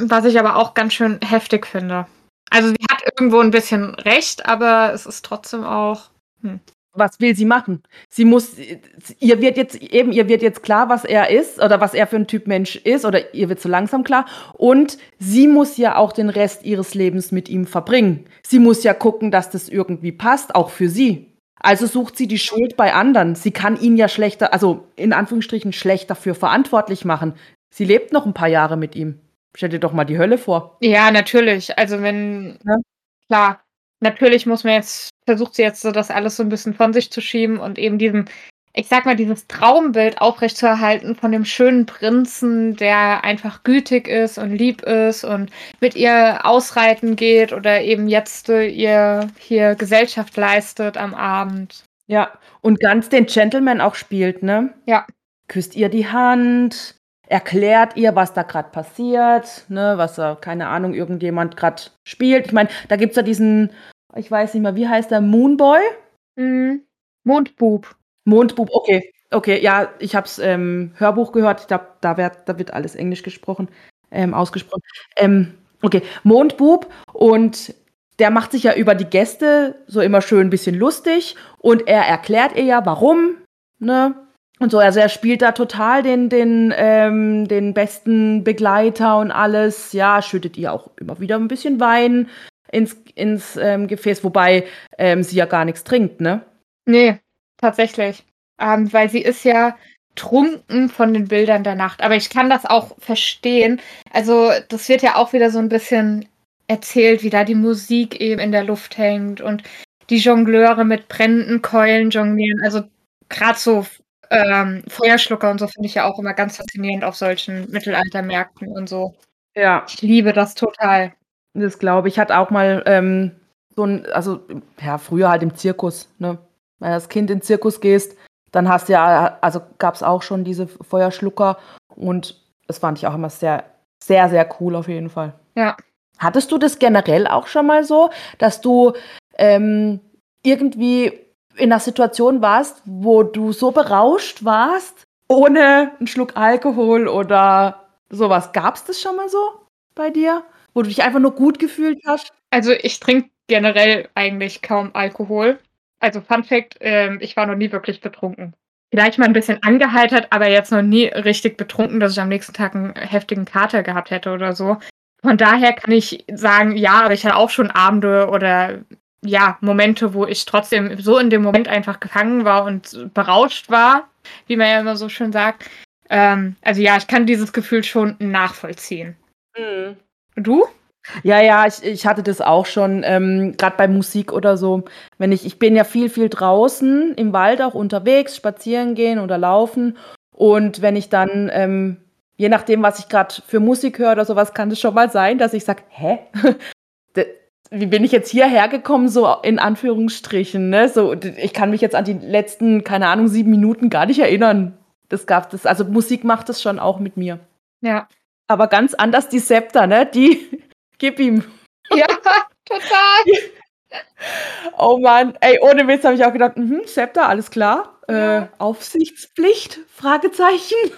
Was ich aber auch ganz schön heftig finde. Also sie hat irgendwo ein bisschen recht, aber es ist trotzdem auch. Hm. Was will sie machen? Sie muss, ihr wird jetzt eben, ihr wird jetzt klar, was er ist oder was er für ein Typ Mensch ist oder ihr wird so langsam klar. Und sie muss ja auch den Rest ihres Lebens mit ihm verbringen. Sie muss ja gucken, dass das irgendwie passt, auch für sie. Also sucht sie die Schuld bei anderen. Sie kann ihn ja schlechter, also in Anführungsstrichen schlecht dafür verantwortlich machen. Sie lebt noch ein paar Jahre mit ihm. Stell dir doch mal die Hölle vor. Ja, natürlich. Also wenn, ja. klar, natürlich muss man jetzt, versucht sie jetzt so das alles so ein bisschen von sich zu schieben und eben diesem, ich sag mal, dieses Traumbild aufrechtzuerhalten von dem schönen Prinzen, der einfach gütig ist und lieb ist und mit ihr ausreiten geht oder eben jetzt ihr hier Gesellschaft leistet am Abend. Ja, und ganz den Gentleman auch spielt, ne? Ja. Küsst ihr die Hand, erklärt ihr, was da gerade passiert, ne, was da, keine Ahnung, irgendjemand gerade spielt. Ich meine, da gibt es ja diesen, ich weiß nicht mehr, wie heißt der, Moonboy? Mhm. Mondbub. Mondbub, okay. Okay, ja, ich habe es ähm, Hörbuch gehört. Ich glaube, da, da wird alles Englisch gesprochen, ähm, ausgesprochen. Ähm, okay, Mondbub und der macht sich ja über die Gäste so immer schön ein bisschen lustig und er erklärt ihr ja, warum, ne? Und so, also er spielt da total den, den, ähm, den besten Begleiter und alles. Ja, schüttet ihr auch immer wieder ein bisschen Wein ins, ins ähm, Gefäß, wobei ähm, sie ja gar nichts trinkt, ne? Nee, tatsächlich. Ähm, weil sie ist ja trunken von den Bildern der Nacht. Aber ich kann das auch verstehen. Also, das wird ja auch wieder so ein bisschen erzählt, wie da die Musik eben in der Luft hängt und die Jongleure mit brennenden Keulen jonglieren. Also, gerade so ähm, Feuerschlucker und so finde ich ja auch immer ganz faszinierend auf solchen Mittelaltermärkten und so. Ja. Ich liebe das total. Das glaube ich. Hat auch mal ähm, so ein, also ja, früher halt im Zirkus, ne? Wenn du als Kind in den Zirkus gehst, dann hast du ja, also gab es auch schon diese Feuerschlucker und das fand ich auch immer sehr, sehr, sehr cool auf jeden Fall. Ja. Hattest du das generell auch schon mal so, dass du ähm, irgendwie in einer Situation warst, wo du so berauscht warst, ohne einen Schluck Alkohol oder sowas. Gab es das schon mal so bei dir? Wo du dich einfach nur gut gefühlt hast? Also ich trinke generell eigentlich kaum Alkohol. Also Fun Fact, äh, ich war noch nie wirklich betrunken. Vielleicht mal ein bisschen angeheitert, aber jetzt noch nie richtig betrunken, dass ich am nächsten Tag einen heftigen Kater gehabt hätte oder so. Von daher kann ich sagen, ja, aber ich hatte auch schon Abende oder ja, Momente, wo ich trotzdem so in dem Moment einfach gefangen war und berauscht war, wie man ja immer so schön sagt. Ähm, also ja, ich kann dieses Gefühl schon nachvollziehen. Mhm. Du? Ja, ja, ich, ich hatte das auch schon, ähm, gerade bei Musik oder so. Wenn ich, ich bin ja viel, viel draußen im Wald auch unterwegs, spazieren gehen oder laufen. Und wenn ich dann, ähm, je nachdem, was ich gerade für Musik höre oder sowas, kann es schon mal sein, dass ich sage, hä? wie bin ich jetzt hierher gekommen, so in Anführungsstrichen, ne? So, ich kann mich jetzt an die letzten, keine Ahnung, sieben Minuten gar nicht erinnern. Das gab das, also Musik macht das schon auch mit mir. Ja. Aber ganz anders die Septa, ne? Die, gib ihm. Ja, total. oh Mann, ey, ohne Witz habe ich auch gedacht, mh, Septa, alles klar. Ja. Äh, Aufsichtspflicht? Fragezeichen.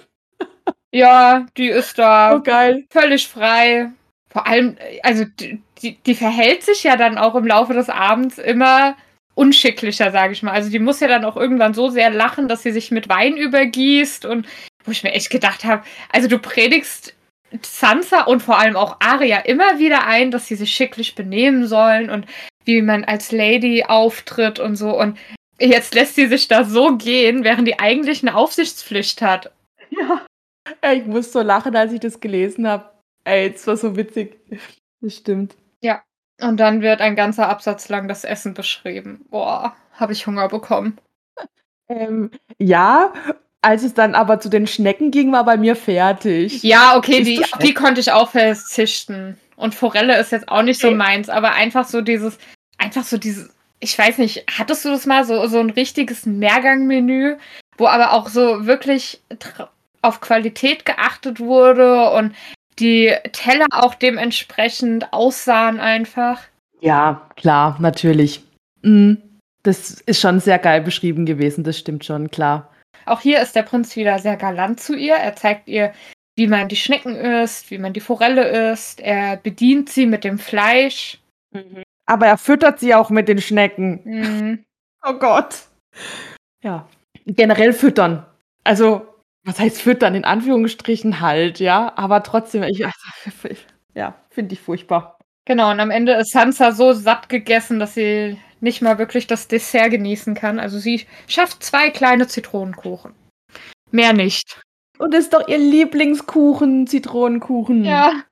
Ja, die ist da. Oh, geil. Völlig frei. Vor allem, also die, die, verhält sich ja dann auch im Laufe des Abends immer unschicklicher, sage ich mal. Also die muss ja dann auch irgendwann so sehr lachen, dass sie sich mit Wein übergießt und wo ich mir echt gedacht habe, also du predigst Sansa und vor allem auch Arya immer wieder ein, dass sie sich schicklich benehmen sollen und wie man als Lady auftritt und so. Und jetzt lässt sie sich da so gehen, während die eigentlich eine Aufsichtspflicht hat. Ja. Ich muss so lachen, als ich das gelesen habe. Ey, es war so witzig. Das stimmt. Ja. Und dann wird ein ganzer Absatz lang das Essen beschrieben. Boah, habe ich Hunger bekommen. Ähm, ja, als es dann aber zu den Schnecken ging, war bei mir fertig. Ja, okay, die, die konnte ich auch verzichten. Und Forelle ist jetzt auch nicht so meins, aber einfach so dieses, einfach so dieses, ich weiß nicht, hattest du das mal so, so ein richtiges Mehrgangmenü, wo aber auch so wirklich auf Qualität geachtet wurde und die Teller auch dementsprechend aussahen einfach. Ja, klar, natürlich. Mhm. Das ist schon sehr geil beschrieben gewesen, das stimmt schon, klar. Auch hier ist der Prinz wieder sehr galant zu ihr. Er zeigt ihr, wie man die Schnecken isst, wie man die Forelle isst. Er bedient sie mit dem Fleisch. Mhm. Aber er füttert sie auch mit den Schnecken. Mhm. Oh Gott. Ja. Generell füttern. Also, was heißt füttern? In Anführungsstrichen halt, ja. Aber trotzdem, ich, ja, finde ich furchtbar. Genau, und am Ende ist Sansa so satt gegessen, dass sie nicht mal wirklich das Dessert genießen kann. Also sie schafft zwei kleine Zitronenkuchen. Mehr nicht. Und ist doch ihr Lieblingskuchen, Zitronenkuchen. Ja.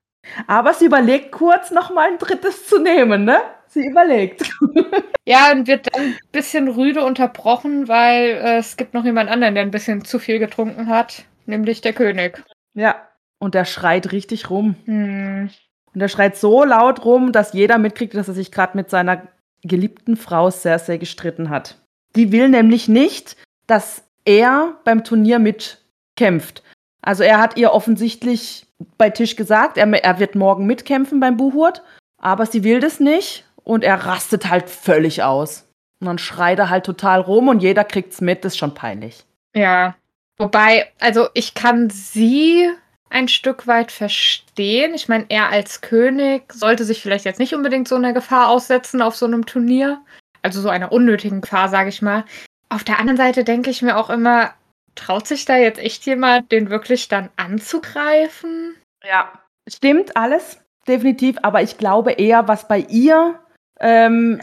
Aber sie überlegt kurz, noch mal ein drittes zu nehmen, ne? Sie überlegt. Ja, und wird dann ein bisschen rüde unterbrochen, weil äh, es gibt noch jemand anderen, der ein bisschen zu viel getrunken hat, nämlich der König. Ja, und der schreit richtig rum. Hm. Und er schreit so laut rum, dass jeder mitkriegt, dass er sich gerade mit seiner geliebten Frau Cersei gestritten hat. Die will nämlich nicht, dass er beim Turnier mitkämpft. Also er hat ihr offensichtlich bei Tisch gesagt, er, er wird morgen mitkämpfen beim Buhurt, aber sie will das nicht und er rastet halt völlig aus. Und dann schreit er halt total rum und jeder kriegt's mit, das ist schon peinlich. Ja. Wobei, also ich kann sie ein Stück weit verstehen. Ich meine, er als König sollte sich vielleicht jetzt nicht unbedingt so einer Gefahr aussetzen auf so einem Turnier. Also so einer unnötigen Gefahr, sage ich mal. Auf der anderen Seite denke ich mir auch immer, traut sich da jetzt echt jemand, den wirklich dann anzugreifen? Ja, stimmt alles, definitiv. Aber ich glaube eher, was bei ihr ähm,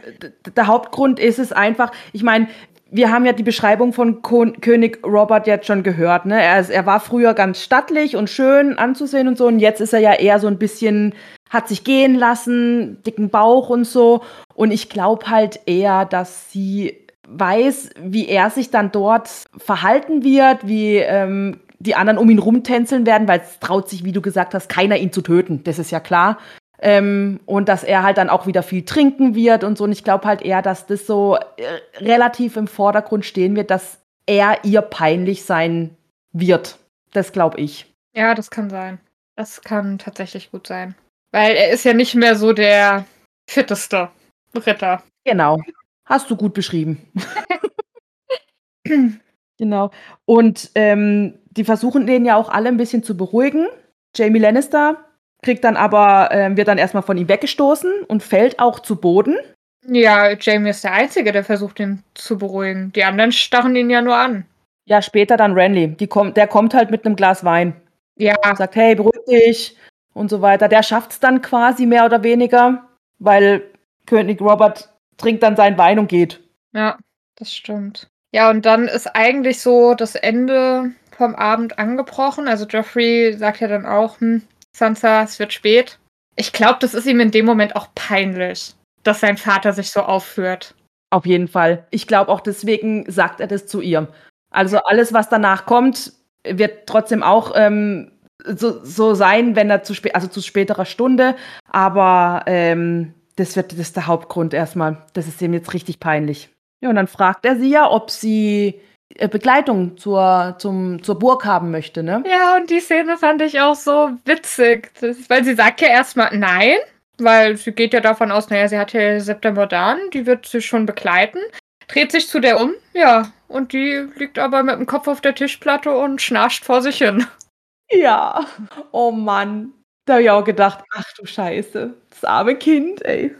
der Hauptgrund ist es einfach, ich meine, wir haben ja die Beschreibung von Ko König Robert jetzt schon gehört. Ne? Er, er war früher ganz stattlich und schön anzusehen und so. Und jetzt ist er ja eher so ein bisschen, hat sich gehen lassen, dicken Bauch und so. Und ich glaube halt eher, dass sie weiß, wie er sich dann dort verhalten wird, wie ähm, die anderen um ihn rumtänzeln werden, weil es traut sich, wie du gesagt hast, keiner ihn zu töten. Das ist ja klar. Ähm, und dass er halt dann auch wieder viel trinken wird und so. Und ich glaube halt eher, dass das so äh, relativ im Vordergrund stehen wird, dass er ihr peinlich sein wird. Das glaube ich. Ja, das kann sein. Das kann tatsächlich gut sein. Weil er ist ja nicht mehr so der fitteste Ritter. Genau. Hast du gut beschrieben. genau. Und ähm, die versuchen den ja auch alle ein bisschen zu beruhigen. Jamie Lannister kriegt dann aber, äh, wird dann erstmal von ihm weggestoßen und fällt auch zu Boden. Ja, Jamie ist der Einzige, der versucht, ihn zu beruhigen. Die anderen starren ihn ja nur an. Ja, später dann Renly. Die kommt, der kommt halt mit einem Glas Wein. Ja. Sagt, hey, beruhig dich und so weiter. Der schafft es dann quasi mehr oder weniger, weil König Robert trinkt dann seinen Wein und geht. Ja, das stimmt. Ja, und dann ist eigentlich so das Ende vom Abend angebrochen. Also Geoffrey sagt ja dann auch, hm, Sansa, es wird spät. Ich glaube, das ist ihm in dem Moment auch peinlich, dass sein Vater sich so aufführt. Auf jeden Fall. Ich glaube auch deswegen sagt er das zu ihr. Also alles, was danach kommt, wird trotzdem auch ähm, so, so, sein, wenn er zu spät, also zu späterer Stunde. Aber ähm, das wird das ist der Hauptgrund erstmal. Das ist ihm jetzt richtig peinlich. Ja, und dann fragt er sie ja, ob sie Begleitung zur, zum, zur Burg haben möchte, ne? Ja, und die Szene fand ich auch so witzig. Das, weil sie sagt ja erstmal nein, weil sie geht ja davon aus, naja, sie hat ja September Dan, die wird sie schon begleiten. Dreht sich zu der um, ja, und die liegt aber mit dem Kopf auf der Tischplatte und schnarcht vor sich hin. Ja, oh Mann. Da habe ich auch gedacht, ach du Scheiße, das arme Kind, ey.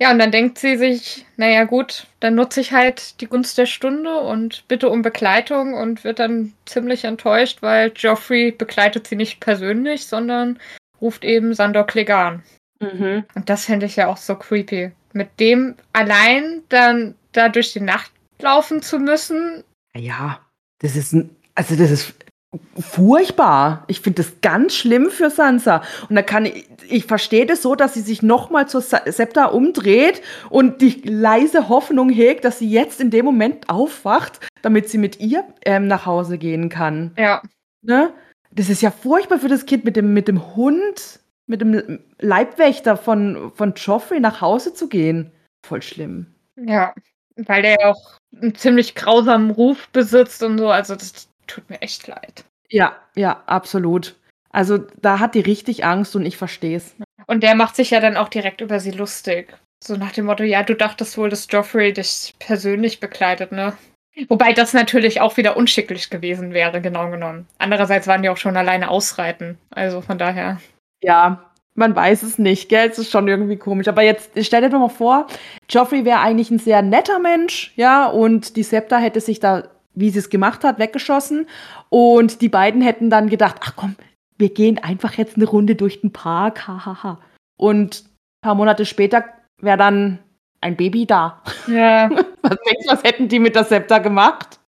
Ja, und dann denkt sie sich, naja gut, dann nutze ich halt die Gunst der Stunde und bitte um Begleitung und wird dann ziemlich enttäuscht, weil Joffrey begleitet sie nicht persönlich, sondern ruft eben Sandor Clegane. Mhm. Und das fände ich ja auch so creepy. Mit dem allein dann da durch die Nacht laufen zu müssen. Ja, das ist ein, also das ist furchtbar. Ich finde das ganz schlimm für Sansa. Und da kann ich, ich verstehe das so, dass sie sich nochmal zur Septa umdreht und die leise Hoffnung hegt, dass sie jetzt in dem Moment aufwacht, damit sie mit ihr ähm, nach Hause gehen kann. Ja. Ne? Das ist ja furchtbar für das Kind, mit dem, mit dem Hund, mit dem Leibwächter von, von Joffrey nach Hause zu gehen. Voll schlimm. Ja. Weil der ja auch einen ziemlich grausamen Ruf besitzt und so. Also das tut mir echt leid. Ja, ja, absolut. Also da hat die richtig Angst und ich verstehe es. Und der macht sich ja dann auch direkt über sie lustig. So nach dem Motto, ja, du dachtest wohl, dass Joffrey dich persönlich begleitet, ne? Wobei das natürlich auch wieder unschicklich gewesen wäre, genau genommen. Andererseits waren die auch schon alleine ausreiten. Also von daher. Ja, man weiß es nicht, gell? Es ist schon irgendwie komisch. Aber jetzt stell dir doch mal vor, Joffrey wäre eigentlich ein sehr netter Mensch, ja, und die Septa hätte sich da, wie sie es gemacht hat, weggeschossen. Und die beiden hätten dann gedacht, ach komm, wir gehen einfach jetzt eine Runde durch den Park, hahaha. Und ein paar Monate später wäre dann ein Baby da. Ja. Was denkst du, was hätten die mit der Septa gemacht?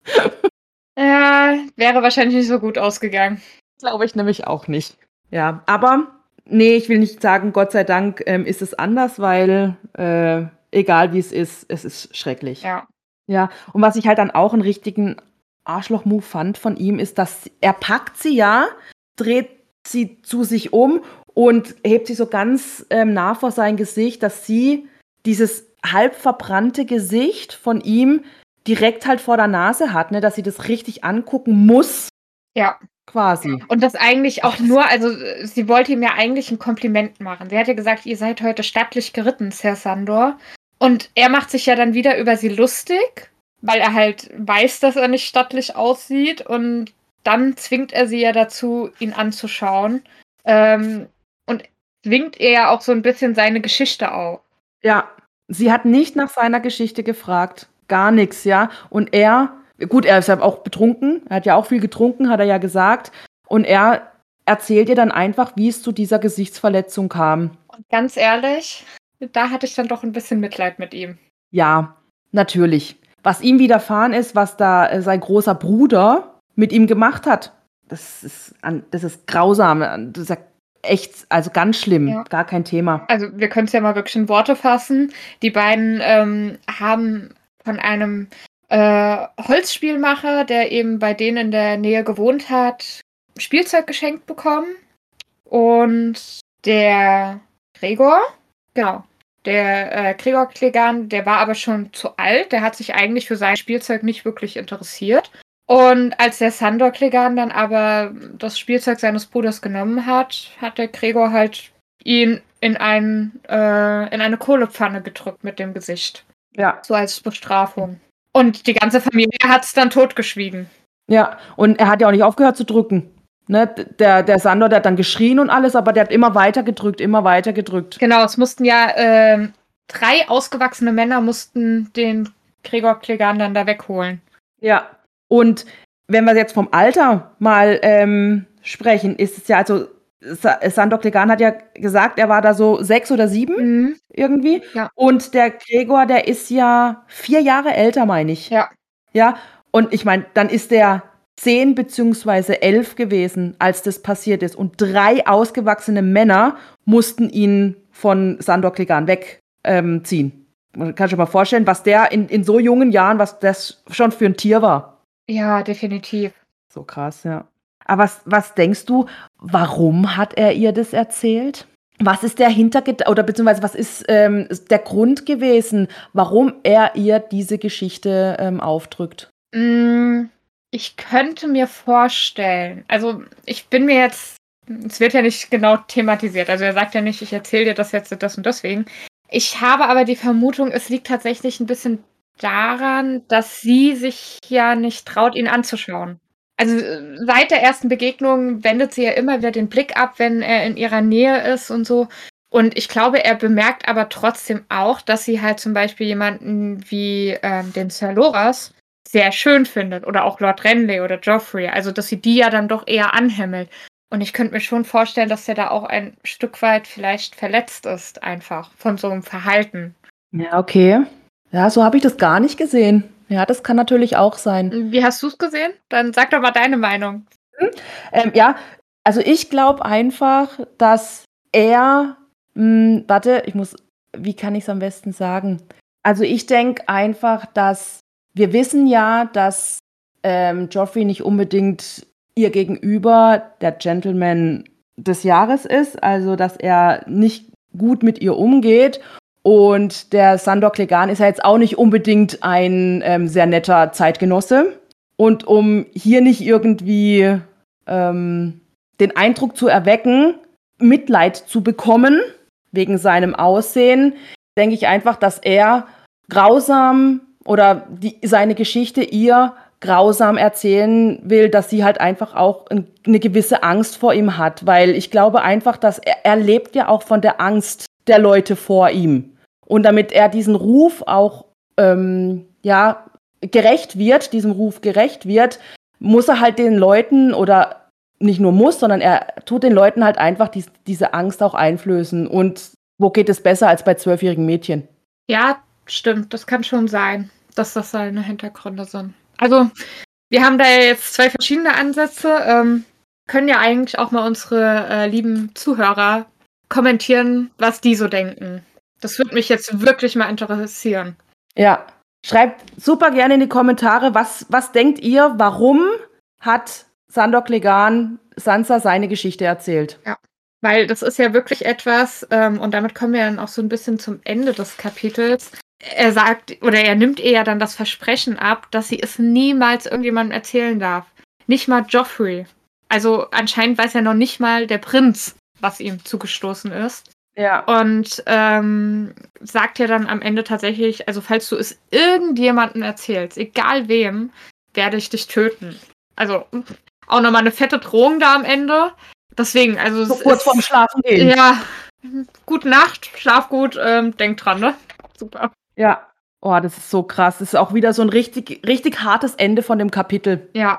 ja, wäre wahrscheinlich nicht so gut ausgegangen. Glaube ich nämlich auch nicht. Ja, aber nee, ich will nicht sagen, Gott sei Dank ähm, ist es anders, weil äh, egal wie es ist, es ist schrecklich. Ja. Ja, und was ich halt dann auch einen richtigen Arschloch-Move fand von ihm, ist, dass er packt sie ja, dreht sie zu sich um und hebt sie so ganz ähm, nah vor sein Gesicht, dass sie dieses halb verbrannte Gesicht von ihm direkt halt vor der Nase hat, ne, dass sie das richtig angucken muss, Ja. quasi. Und das eigentlich auch nur, also äh, sie wollte ihm ja eigentlich ein Kompliment machen. Sie hatte gesagt, ihr seid heute stattlich geritten, Sir Sandor. Und er macht sich ja dann wieder über sie lustig, weil er halt weiß, dass er nicht stattlich aussieht. Und dann zwingt er sie ja dazu, ihn anzuschauen. Ähm, und zwingt er ja auch so ein bisschen seine Geschichte auf. Ja, sie hat nicht nach seiner Geschichte gefragt. Gar nichts, ja. Und er, gut, er ist ja auch betrunken. Er hat ja auch viel getrunken, hat er ja gesagt. Und er erzählt ihr dann einfach, wie es zu dieser Gesichtsverletzung kam. Und ganz ehrlich, da hatte ich dann doch ein bisschen Mitleid mit ihm. Ja, natürlich. Was ihm widerfahren ist, was da äh, sein großer Bruder mit ihm gemacht hat, das ist, an, das ist grausam. Das ist ja echt, also ganz schlimm. Ja. Gar kein Thema. Also wir können es ja mal wirklich in Worte fassen. Die beiden ähm, haben von einem äh, Holzspielmacher, der eben bei denen in der Nähe gewohnt hat, Spielzeug geschenkt bekommen. Und der Gregor, genau, der äh, Gregor Klegan, der war aber schon zu alt. Der hat sich eigentlich für sein Spielzeug nicht wirklich interessiert. Und als der Sandor Klegan dann aber das Spielzeug seines Bruders genommen hat, hat der Gregor halt ihn in, ein, äh, in eine Kohlepfanne gedrückt mit dem Gesicht. Ja. So als Bestrafung. Und die ganze Familie hat es dann totgeschwiegen. Ja, und er hat ja auch nicht aufgehört zu drücken. Ne? Der, der Sandor, der hat dann geschrien und alles, aber der hat immer weiter gedrückt, immer weiter gedrückt. Genau, es mussten ja ähm, drei ausgewachsene Männer mussten den Gregor Klegan dann da wegholen. Ja. Und wenn wir jetzt vom Alter mal ähm, sprechen, ist es ja, also Sa Sandor Clegane hat ja gesagt, er war da so sechs oder sieben Mhm. irgendwie. Ja. Und der Gregor, der ist ja vier Jahre älter, meine ich. Ja. Ja. Und ich meine, dann ist der zehn beziehungsweise elf gewesen, als das passiert ist. Und drei ausgewachsene Männer mussten ihn von Sandor Clegane wegziehen. Ähm. Man kann sich mal vorstellen, was der in, in so jungen Jahren, was das schon für ein Tier war. Ja, definitiv. So krass, ja. Aber was, was denkst du, warum hat er ihr das erzählt? Was ist der Hintergedanke, oder beziehungsweise was ist ähm, der Grund gewesen, warum er ihr diese Geschichte ähm, aufdrückt? Mm, Ich könnte mir vorstellen, also ich bin mir jetzt, es wird ja nicht genau thematisiert, also er sagt ja nicht, ich erzähle dir das jetzt das und deswegen. Ich habe aber die Vermutung, es liegt tatsächlich ein bisschen daran, dass sie sich ja nicht traut, ihn anzuschauen. Also äh, seit der ersten Begegnung wendet sie ja immer wieder den Blick ab, wenn er in ihrer Nähe ist und so. Und ich glaube, er bemerkt aber trotzdem auch, dass sie halt zum Beispiel jemanden wie ähm, den Sir Loras sehr schön findet oder auch Lord Renly oder Joffrey. Also, dass sie die ja dann doch eher anhimmelt. Und ich könnte mir schon vorstellen, dass er da auch ein Stück weit vielleicht verletzt ist, einfach von so einem Verhalten. Ja, okay. Ja, so habe ich das gar nicht gesehen. Ja, das kann natürlich auch sein. Wie hast du es gesehen? Dann sag doch mal deine Meinung. Hm? Ähm, ja, also ich glaube einfach, dass er, mh, hm, warte, ich muss, wie kann ich es am besten sagen? Also ich denke einfach, dass wir wissen ja, dass ähm, Joffrey nicht unbedingt ihr gegenüber der Gentleman des Jahres ist, also dass er nicht gut mit ihr umgeht. Und der Sandor Klegan ist ja jetzt auch nicht unbedingt ein ähm, sehr netter Zeitgenosse. Und um hier nicht irgendwie ähm, den Eindruck zu erwecken, Mitleid zu bekommen wegen seinem Aussehen, denke ich einfach, dass er grausam oder die, seine Geschichte ihr grausam erzählen will, dass sie halt einfach auch eine gewisse Angst vor ihm hat, weil ich glaube einfach, dass er, er lebt ja auch von der Angst der Leute vor ihm. Und damit er diesen Ruf auch ähm, ja gerecht wird, diesem Ruf gerecht wird, muss er halt den Leuten oder nicht nur muss, sondern er tut den Leuten halt einfach dies, diese Angst auch einflößen. Und wo geht es besser als bei zwölfjährigen Mädchen? Ja, stimmt. Das kann schon sein, dass das seine Hintergründe sind. Also, wir haben da jetzt zwei verschiedene Ansätze. Ähm, können ja eigentlich auch mal unsere äh, lieben Zuhörer kommentieren, was die so denken. Das würde mich jetzt wirklich mal interessieren. Ja, schreibt super gerne in die Kommentare, was, was denkt ihr, warum hat Sandor Clegane Sansa seine Geschichte erzählt? Ja, weil das ist ja wirklich etwas, ähm, und damit kommen wir dann auch so ein bisschen zum Ende des Kapitels er sagt, oder er nimmt ihr ja dann das Versprechen ab, dass sie es niemals irgendjemandem erzählen darf. Nicht mal Joffrey. Also anscheinend weiß ja noch nicht mal der Prinz, was ihm zugestoßen ist. Ja. Und ähm, sagt ja dann am Ende tatsächlich, also falls du es irgendjemandem erzählst, egal wem, werde ich dich töten. Also auch nochmal eine fette Drohung da am Ende. Deswegen, also. So kurz vorm Schlafen gehen. Ja. Gute Nacht, schlaf gut, ähm, denk dran, ne? Super. Ja. Oh, das ist so krass. Das ist auch wieder so ein richtig, richtig hartes Ende von dem Kapitel. Ja.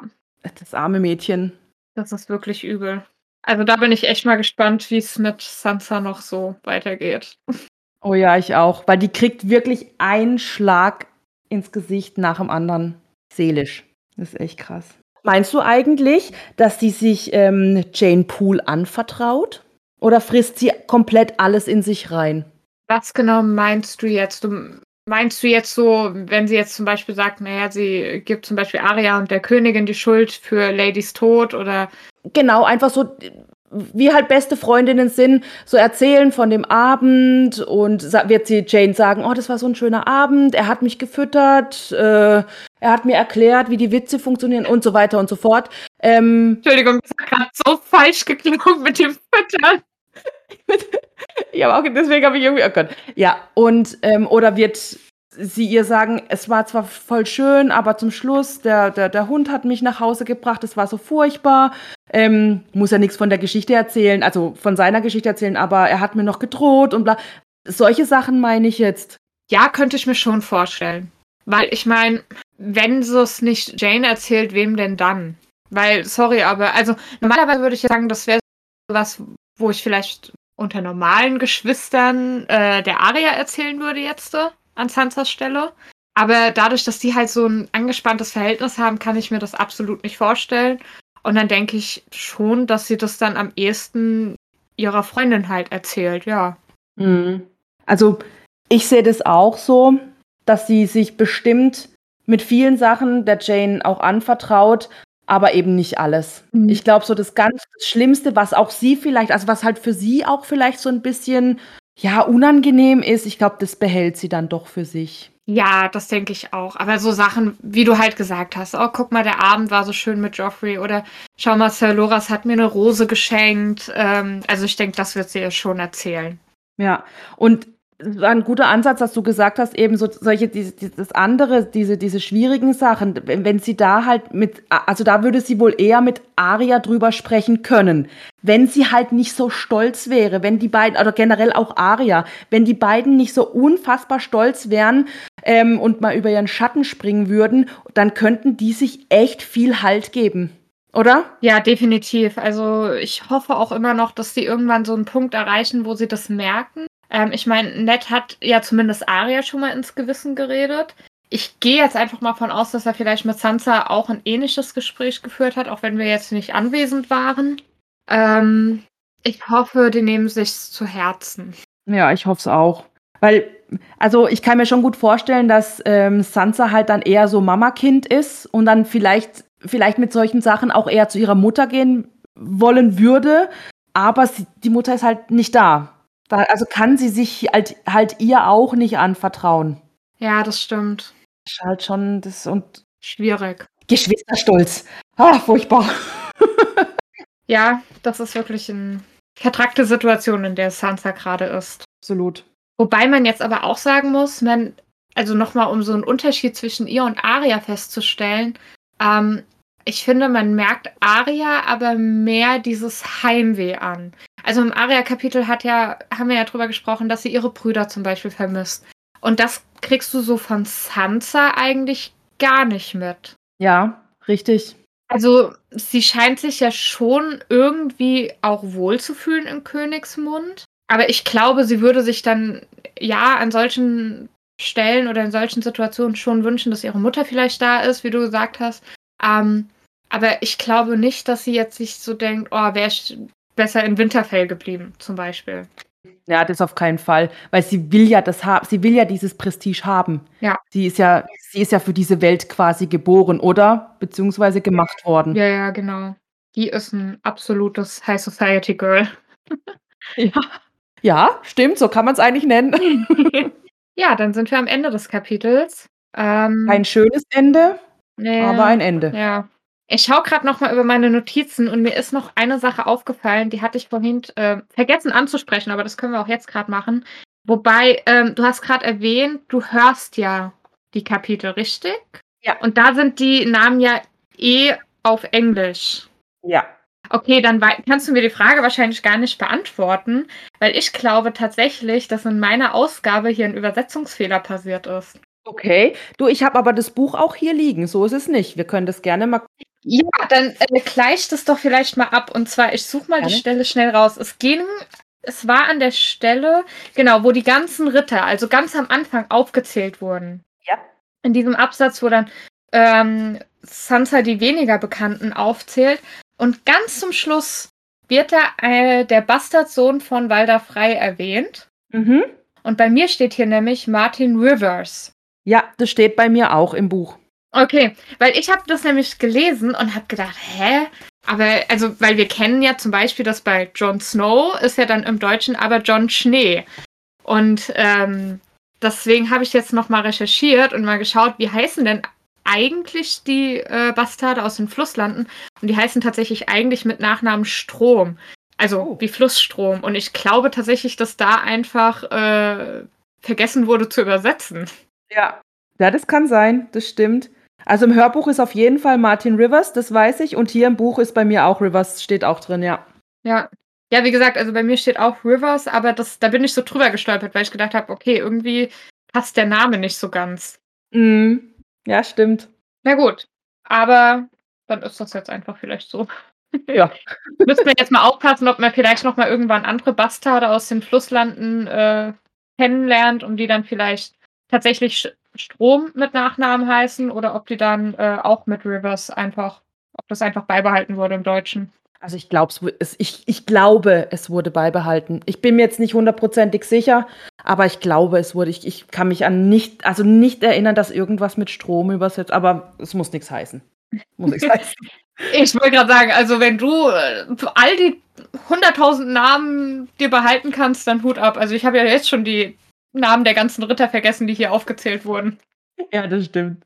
Das arme Mädchen. Das ist wirklich übel. Also da bin ich echt mal gespannt, wie es mit Sansa noch so weitergeht. Oh ja, ich auch. Weil die kriegt wirklich einen Schlag ins Gesicht nach dem anderen. Seelisch. Das ist echt krass. Meinst du eigentlich, dass sie sich ähm, Jane Poole anvertraut? Oder frisst sie komplett alles in sich rein? Was genau meinst du jetzt? Du Meinst du jetzt so, wenn sie jetzt zum Beispiel sagt, naja, sie gibt zum Beispiel Aria und der Königin die Schuld für Ladies Tod oder. Genau, einfach so, wie halt beste Freundinnen sind, so erzählen von dem Abend und wird sie Jane sagen, oh, das war so ein schöner Abend, er hat mich gefüttert, äh, er hat mir erklärt, wie die Witze funktionieren und so weiter und so fort. Ähm, Entschuldigung, das hat gerade so falsch geklungen mit dem Füttern. ich auch, deswegen habe ich irgendwie, oh Gott. Ja, und, ähm, oder wird sie ihr sagen, es war zwar voll schön, aber zum Schluss, der, der, der Hund hat mich nach Hause gebracht, es war so furchtbar. Ähm, muss ja nichts von der Geschichte erzählen, also von seiner Geschichte erzählen, aber er hat mir noch gedroht und bla. Solche Sachen meine ich jetzt. Ja, könnte ich mir schon vorstellen. Weil ich meine, wenn sie es nicht Jane erzählt, wem denn dann? Weil, sorry, aber also normalerweise würde ich sagen, das wäre was, wo ich vielleicht unter normalen Geschwistern äh, der Aria erzählen würde jetzt an Sansas Stelle. Aber dadurch, dass die halt so ein angespanntes Verhältnis haben, kann ich mir das absolut nicht vorstellen. Und dann denke ich schon, dass sie das dann am ehesten ihrer Freundin halt erzählt, ja. Mhm. Also ich sehe das auch so, dass sie sich bestimmt mit vielen Sachen der Jane auch anvertraut, aber eben nicht alles. Mhm. Ich glaube, so das ganz Schlimmste, was auch sie vielleicht, also was halt für sie auch vielleicht so ein bisschen, ja, unangenehm ist, ich glaube, das behält sie dann doch für sich. Ja, das denke ich auch. Aber so Sachen, wie du halt gesagt hast, oh, guck mal, der Abend war so schön mit Joffrey oder schau mal, Sir Loras hat mir eine Rose geschenkt. Ähm, also ich denke, das wird sie ja schon erzählen. Ja, und war ein guter Ansatz, dass du gesagt hast, eben so solche, diese, das andere, diese, diese schwierigen Sachen, wenn, wenn sie da halt mit, also da würde sie wohl eher mit Aria drüber sprechen können. Wenn sie halt nicht so stolz wäre, wenn die beiden, oder generell auch Aria, wenn die beiden nicht so unfassbar stolz wären ähm, und mal über ihren Schatten springen würden, dann könnten die sich echt viel Halt geben. Oder? Ja, definitiv. Also ich hoffe auch immer noch, dass sie irgendwann so einen Punkt erreichen, wo sie das merken ähm, ich meine, Ned hat ja zumindest Arya schon mal ins Gewissen geredet. Ich gehe jetzt einfach mal von aus, dass er vielleicht mit Sansa auch ein ähnliches Gespräch geführt hat, auch wenn wir jetzt nicht anwesend waren. Ähm, ich hoffe, die nehmen sich zu Herzen. Ja, ich hoffe es auch. Weil, also ich kann mir schon gut vorstellen, dass ähm, Sansa halt dann eher so Mama-Kind ist und dann vielleicht, vielleicht mit solchen Sachen auch eher zu ihrer Mutter gehen wollen würde. Aber sie, die Mutter ist halt nicht da. Also kann sie sich halt, halt ihr auch nicht anvertrauen. Ja, das stimmt. Ist halt schon das und schwierig. Geschwisterstolz. Ah, furchtbar. ja, das ist wirklich eine vertragte Situation, in der Sansa gerade ist. Absolut. Wobei man jetzt aber auch sagen muss, man, also nochmal um so einen Unterschied zwischen ihr und Aria festzustellen, ähm, ich finde, man merkt Aria aber mehr dieses Heimweh an. Also im Aria-Kapitel hat ja, haben wir ja drüber gesprochen, dass sie ihre Brüder zum Beispiel vermisst. Und das kriegst du so von Sansa eigentlich gar nicht mit. Ja, richtig. Also sie scheint sich ja schon irgendwie auch wohlzufühlen im Königsmund. Aber ich glaube, sie würde sich dann ja an solchen Stellen oder in solchen Situationen schon wünschen, dass ihre Mutter vielleicht da ist, wie du gesagt hast. Ähm, aber ich glaube nicht, dass sie jetzt sich so denkt, oh, wäre ich besser in Winterfell geblieben, zum Beispiel. Ja, das auf keinen Fall, weil sie will ja das haben, sie will ja dieses Prestige haben. Ja. Sie ist ja, sie ist ja für diese Welt quasi geboren, oder? Beziehungsweise gemacht worden. Ja, ja, genau. Die ist ein absolutes High Society Girl. ja. Ja, stimmt, so kann man es eigentlich nennen. ja, dann sind wir am Ende des Kapitels. Ähm, Kein schönes Ende, ja, aber ein Ende. Ja, ich schaue gerade noch mal über meine Notizen und mir ist noch eine Sache aufgefallen, die hatte ich vorhin äh, vergessen anzusprechen, aber das können wir auch jetzt gerade machen. Wobei, ähm, du hast gerade erwähnt, du hörst ja die Kapitel, richtig? Ja. Und da sind die Namen ja eh auf Englisch. Ja. Okay, dann kannst du mir die Frage wahrscheinlich gar nicht beantworten, weil ich glaube tatsächlich, dass in meiner Ausgabe hier ein Übersetzungsfehler passiert ist. Okay. Du, ich habe aber das Buch auch hier liegen. So ist es nicht. Wir können das gerne mal ja, dann äh, gleich das doch vielleicht mal ab. Und zwar, ich suche mal Gerne. die Stelle schnell raus. Es ging, es war an der Stelle, genau, wo die ganzen Ritter, also ganz am Anfang aufgezählt wurden. Ja. In diesem Absatz, wo dann ähm, Sansa die weniger Bekannten aufzählt. Und ganz zum Schluss wird da äh, der Bastardsohn von Walder Frei erwähnt. Mhm. Und bei mir steht hier nämlich Martin Rivers. Ja, das steht bei mir auch im Buch. Okay, weil ich habe das nämlich gelesen und habe gedacht, hä? Aber, also, weil wir kennen ja zum Beispiel, dass bei Jon Snow ist ja dann im Deutschen aber John Schnee. Und ähm, deswegen habe ich jetzt nochmal recherchiert und mal geschaut, wie heißen denn eigentlich die äh, Bastarde aus den Flusslanden? Und die heißen tatsächlich eigentlich mit Nachnamen Strom. Also oh. wie Flussstrom. Und ich glaube tatsächlich, dass da einfach äh, vergessen wurde zu übersetzen. Ja. Ja, das kann sein, das stimmt. Also im Hörbuch ist auf jeden Fall Martin Rivers, das weiß ich. Und hier im Buch ist bei mir auch Rivers, steht auch drin, ja. Ja. Ja, wie gesagt, also bei mir steht auch Rivers, aber das, da bin ich so drüber gestolpert, weil ich gedacht habe, okay, irgendwie passt der Name nicht so ganz. Mhm. Ja, stimmt. Na gut. Aber dann ist das jetzt einfach vielleicht so. Ja. Müssen wir jetzt mal aufpassen, ob man vielleicht noch mal irgendwann andere Bastarde aus den Flusslanden äh, kennenlernt, um die dann vielleicht tatsächlich Strom mit Nachnamen heißen oder ob die dann äh, auch mit Rivers einfach, ob das einfach beibehalten wurde im Deutschen. Also ich, glaub's, ich, ich glaube, es wurde beibehalten. Ich bin mir jetzt nicht hundertprozentig sicher, aber ich glaube, es wurde. Ich, ich kann mich an nicht, also nicht erinnern, dass irgendwas mit Strom übersetzt, aber es muss nichts heißen. Muss nichts heißen. Ich wollte gerade sagen, also wenn du äh, all die hunderttausend Namen dir behalten kannst, dann Hut ab. Also ich habe ja jetzt schon die Namen der ganzen Ritter vergessen, die hier aufgezählt wurden. Ja, das stimmt.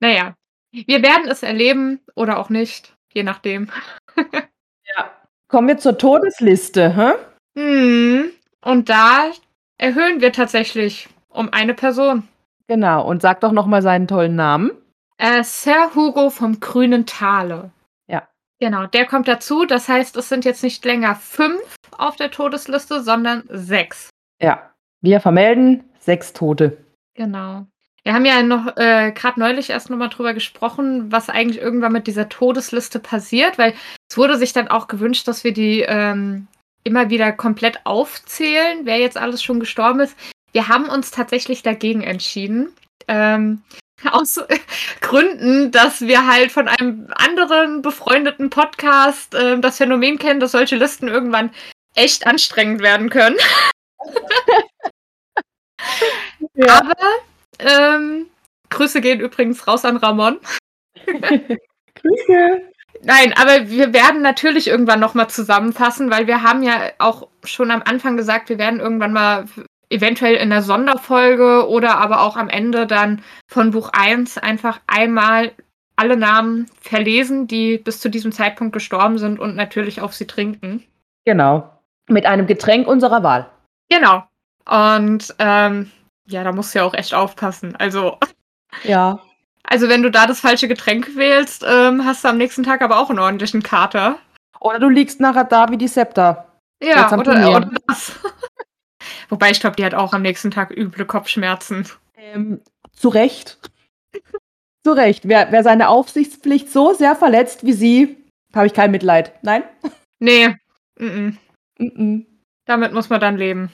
Naja, wir werden es erleben oder auch nicht, je nachdem. ja. Kommen wir zur Todesliste, hä? Hm. Und da erhöhen wir tatsächlich um eine Person. Genau, und sag doch nochmal seinen tollen Namen. Äh, Sir Hugo vom grünen Tale. Ja. Genau, der kommt dazu. Das heißt, es sind jetzt nicht länger fünf auf der Todesliste, sondern sechs. Ja. Wir vermelden sechs Tote. Genau. Wir haben ja noch äh, gerade neulich erst nochmal drüber gesprochen, was eigentlich irgendwann mit dieser Todesliste passiert, weil es wurde sich dann auch gewünscht, dass wir die ähm, immer wieder komplett aufzählen, wer jetzt alles schon gestorben ist. Wir haben uns tatsächlich dagegen entschieden. Ähm, aus Gründen, dass wir halt von einem anderen befreundeten Podcast äh, das Phänomen kennen, dass solche Listen irgendwann echt anstrengend werden können. ja. Aber ähm, Grüße gehen übrigens raus an Ramon. Grüße. Nein, aber wir werden natürlich irgendwann nochmal zusammenfassen, weil wir haben ja auch schon am Anfang gesagt, wir werden irgendwann mal eventuell in der Sonderfolge oder aber auch am Ende dann von Buch 1 einfach einmal alle Namen verlesen, die bis zu diesem Zeitpunkt gestorben sind und natürlich auf sie trinken. Genau. Mit einem Getränk unserer Wahl. Genau. Und ähm, ja, da musst du ja auch echt aufpassen. Also. Ja. Also, wenn du da das falsche Getränk wählst, ähm, hast du am nächsten Tag aber auch einen ordentlichen Kater. Oder du liegst nachher da wie die Septa. Ja, oder, oder das. Wobei ich glaube, die hat auch am nächsten Tag üble Kopfschmerzen. Ähm, zu Recht. zu Recht. Wer, wer seine Aufsichtspflicht so sehr verletzt wie sie, habe ich kein Mitleid. Nein? Nee. Mm -mm. Mm Damit muss man dann leben.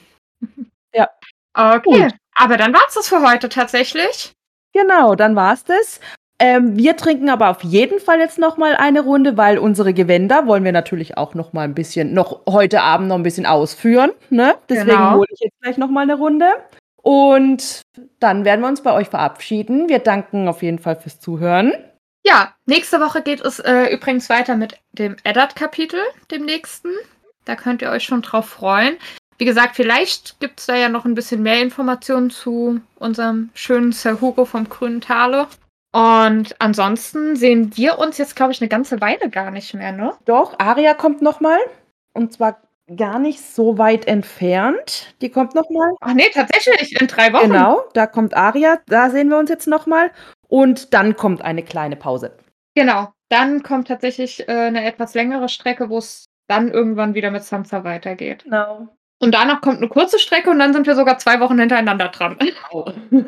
Ja. Okay. Gut. Aber dann war es das für heute tatsächlich. Genau, dann war es das. Ähm, wir trinken aber auf jeden Fall jetzt noch mal eine Runde, weil unsere Gewänder wollen wir natürlich auch noch mal ein bisschen, noch heute Abend noch ein bisschen ausführen. Ne? Deswegen genau. hole ich jetzt gleich noch mal eine Runde. Und dann werden wir uns bei euch verabschieden. Wir danken auf jeden Fall fürs Zuhören. Ja, nächste Woche geht es äh, übrigens weiter mit dem Eddard-Kapitel, dem nächsten. Da könnt ihr euch schon drauf freuen. Wie gesagt, vielleicht gibt es da ja noch ein bisschen mehr Informationen zu unserem schönen Sir Hugo vom Grünen Tale. Und ansonsten sehen wir uns jetzt, glaube ich, eine ganze Weile gar nicht mehr, ne? Doch, Aria kommt nochmal. Und zwar gar nicht so weit entfernt. Die kommt nochmal. Ach nee, tatsächlich, in drei Wochen. Genau, da kommt Aria, da sehen wir uns jetzt nochmal. Und dann kommt eine kleine Pause. Genau, dann kommt tatsächlich äh, eine etwas längere Strecke, wo es dann irgendwann wieder mit Sansa weitergeht. Genau. Und danach kommt eine kurze Strecke und dann sind wir sogar zwei Wochen hintereinander dran. Oh.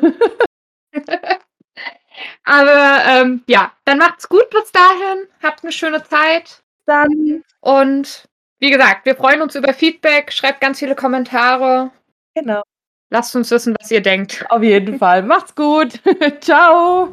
Aber ähm, ja, dann macht's gut bis dahin. Habt eine schöne Zeit. Dann. Und wie gesagt, wir freuen uns über Feedback. Schreibt ganz viele Kommentare. Genau. Lasst uns wissen, was ihr denkt. Auf jeden Fall. Macht's gut. Ciao.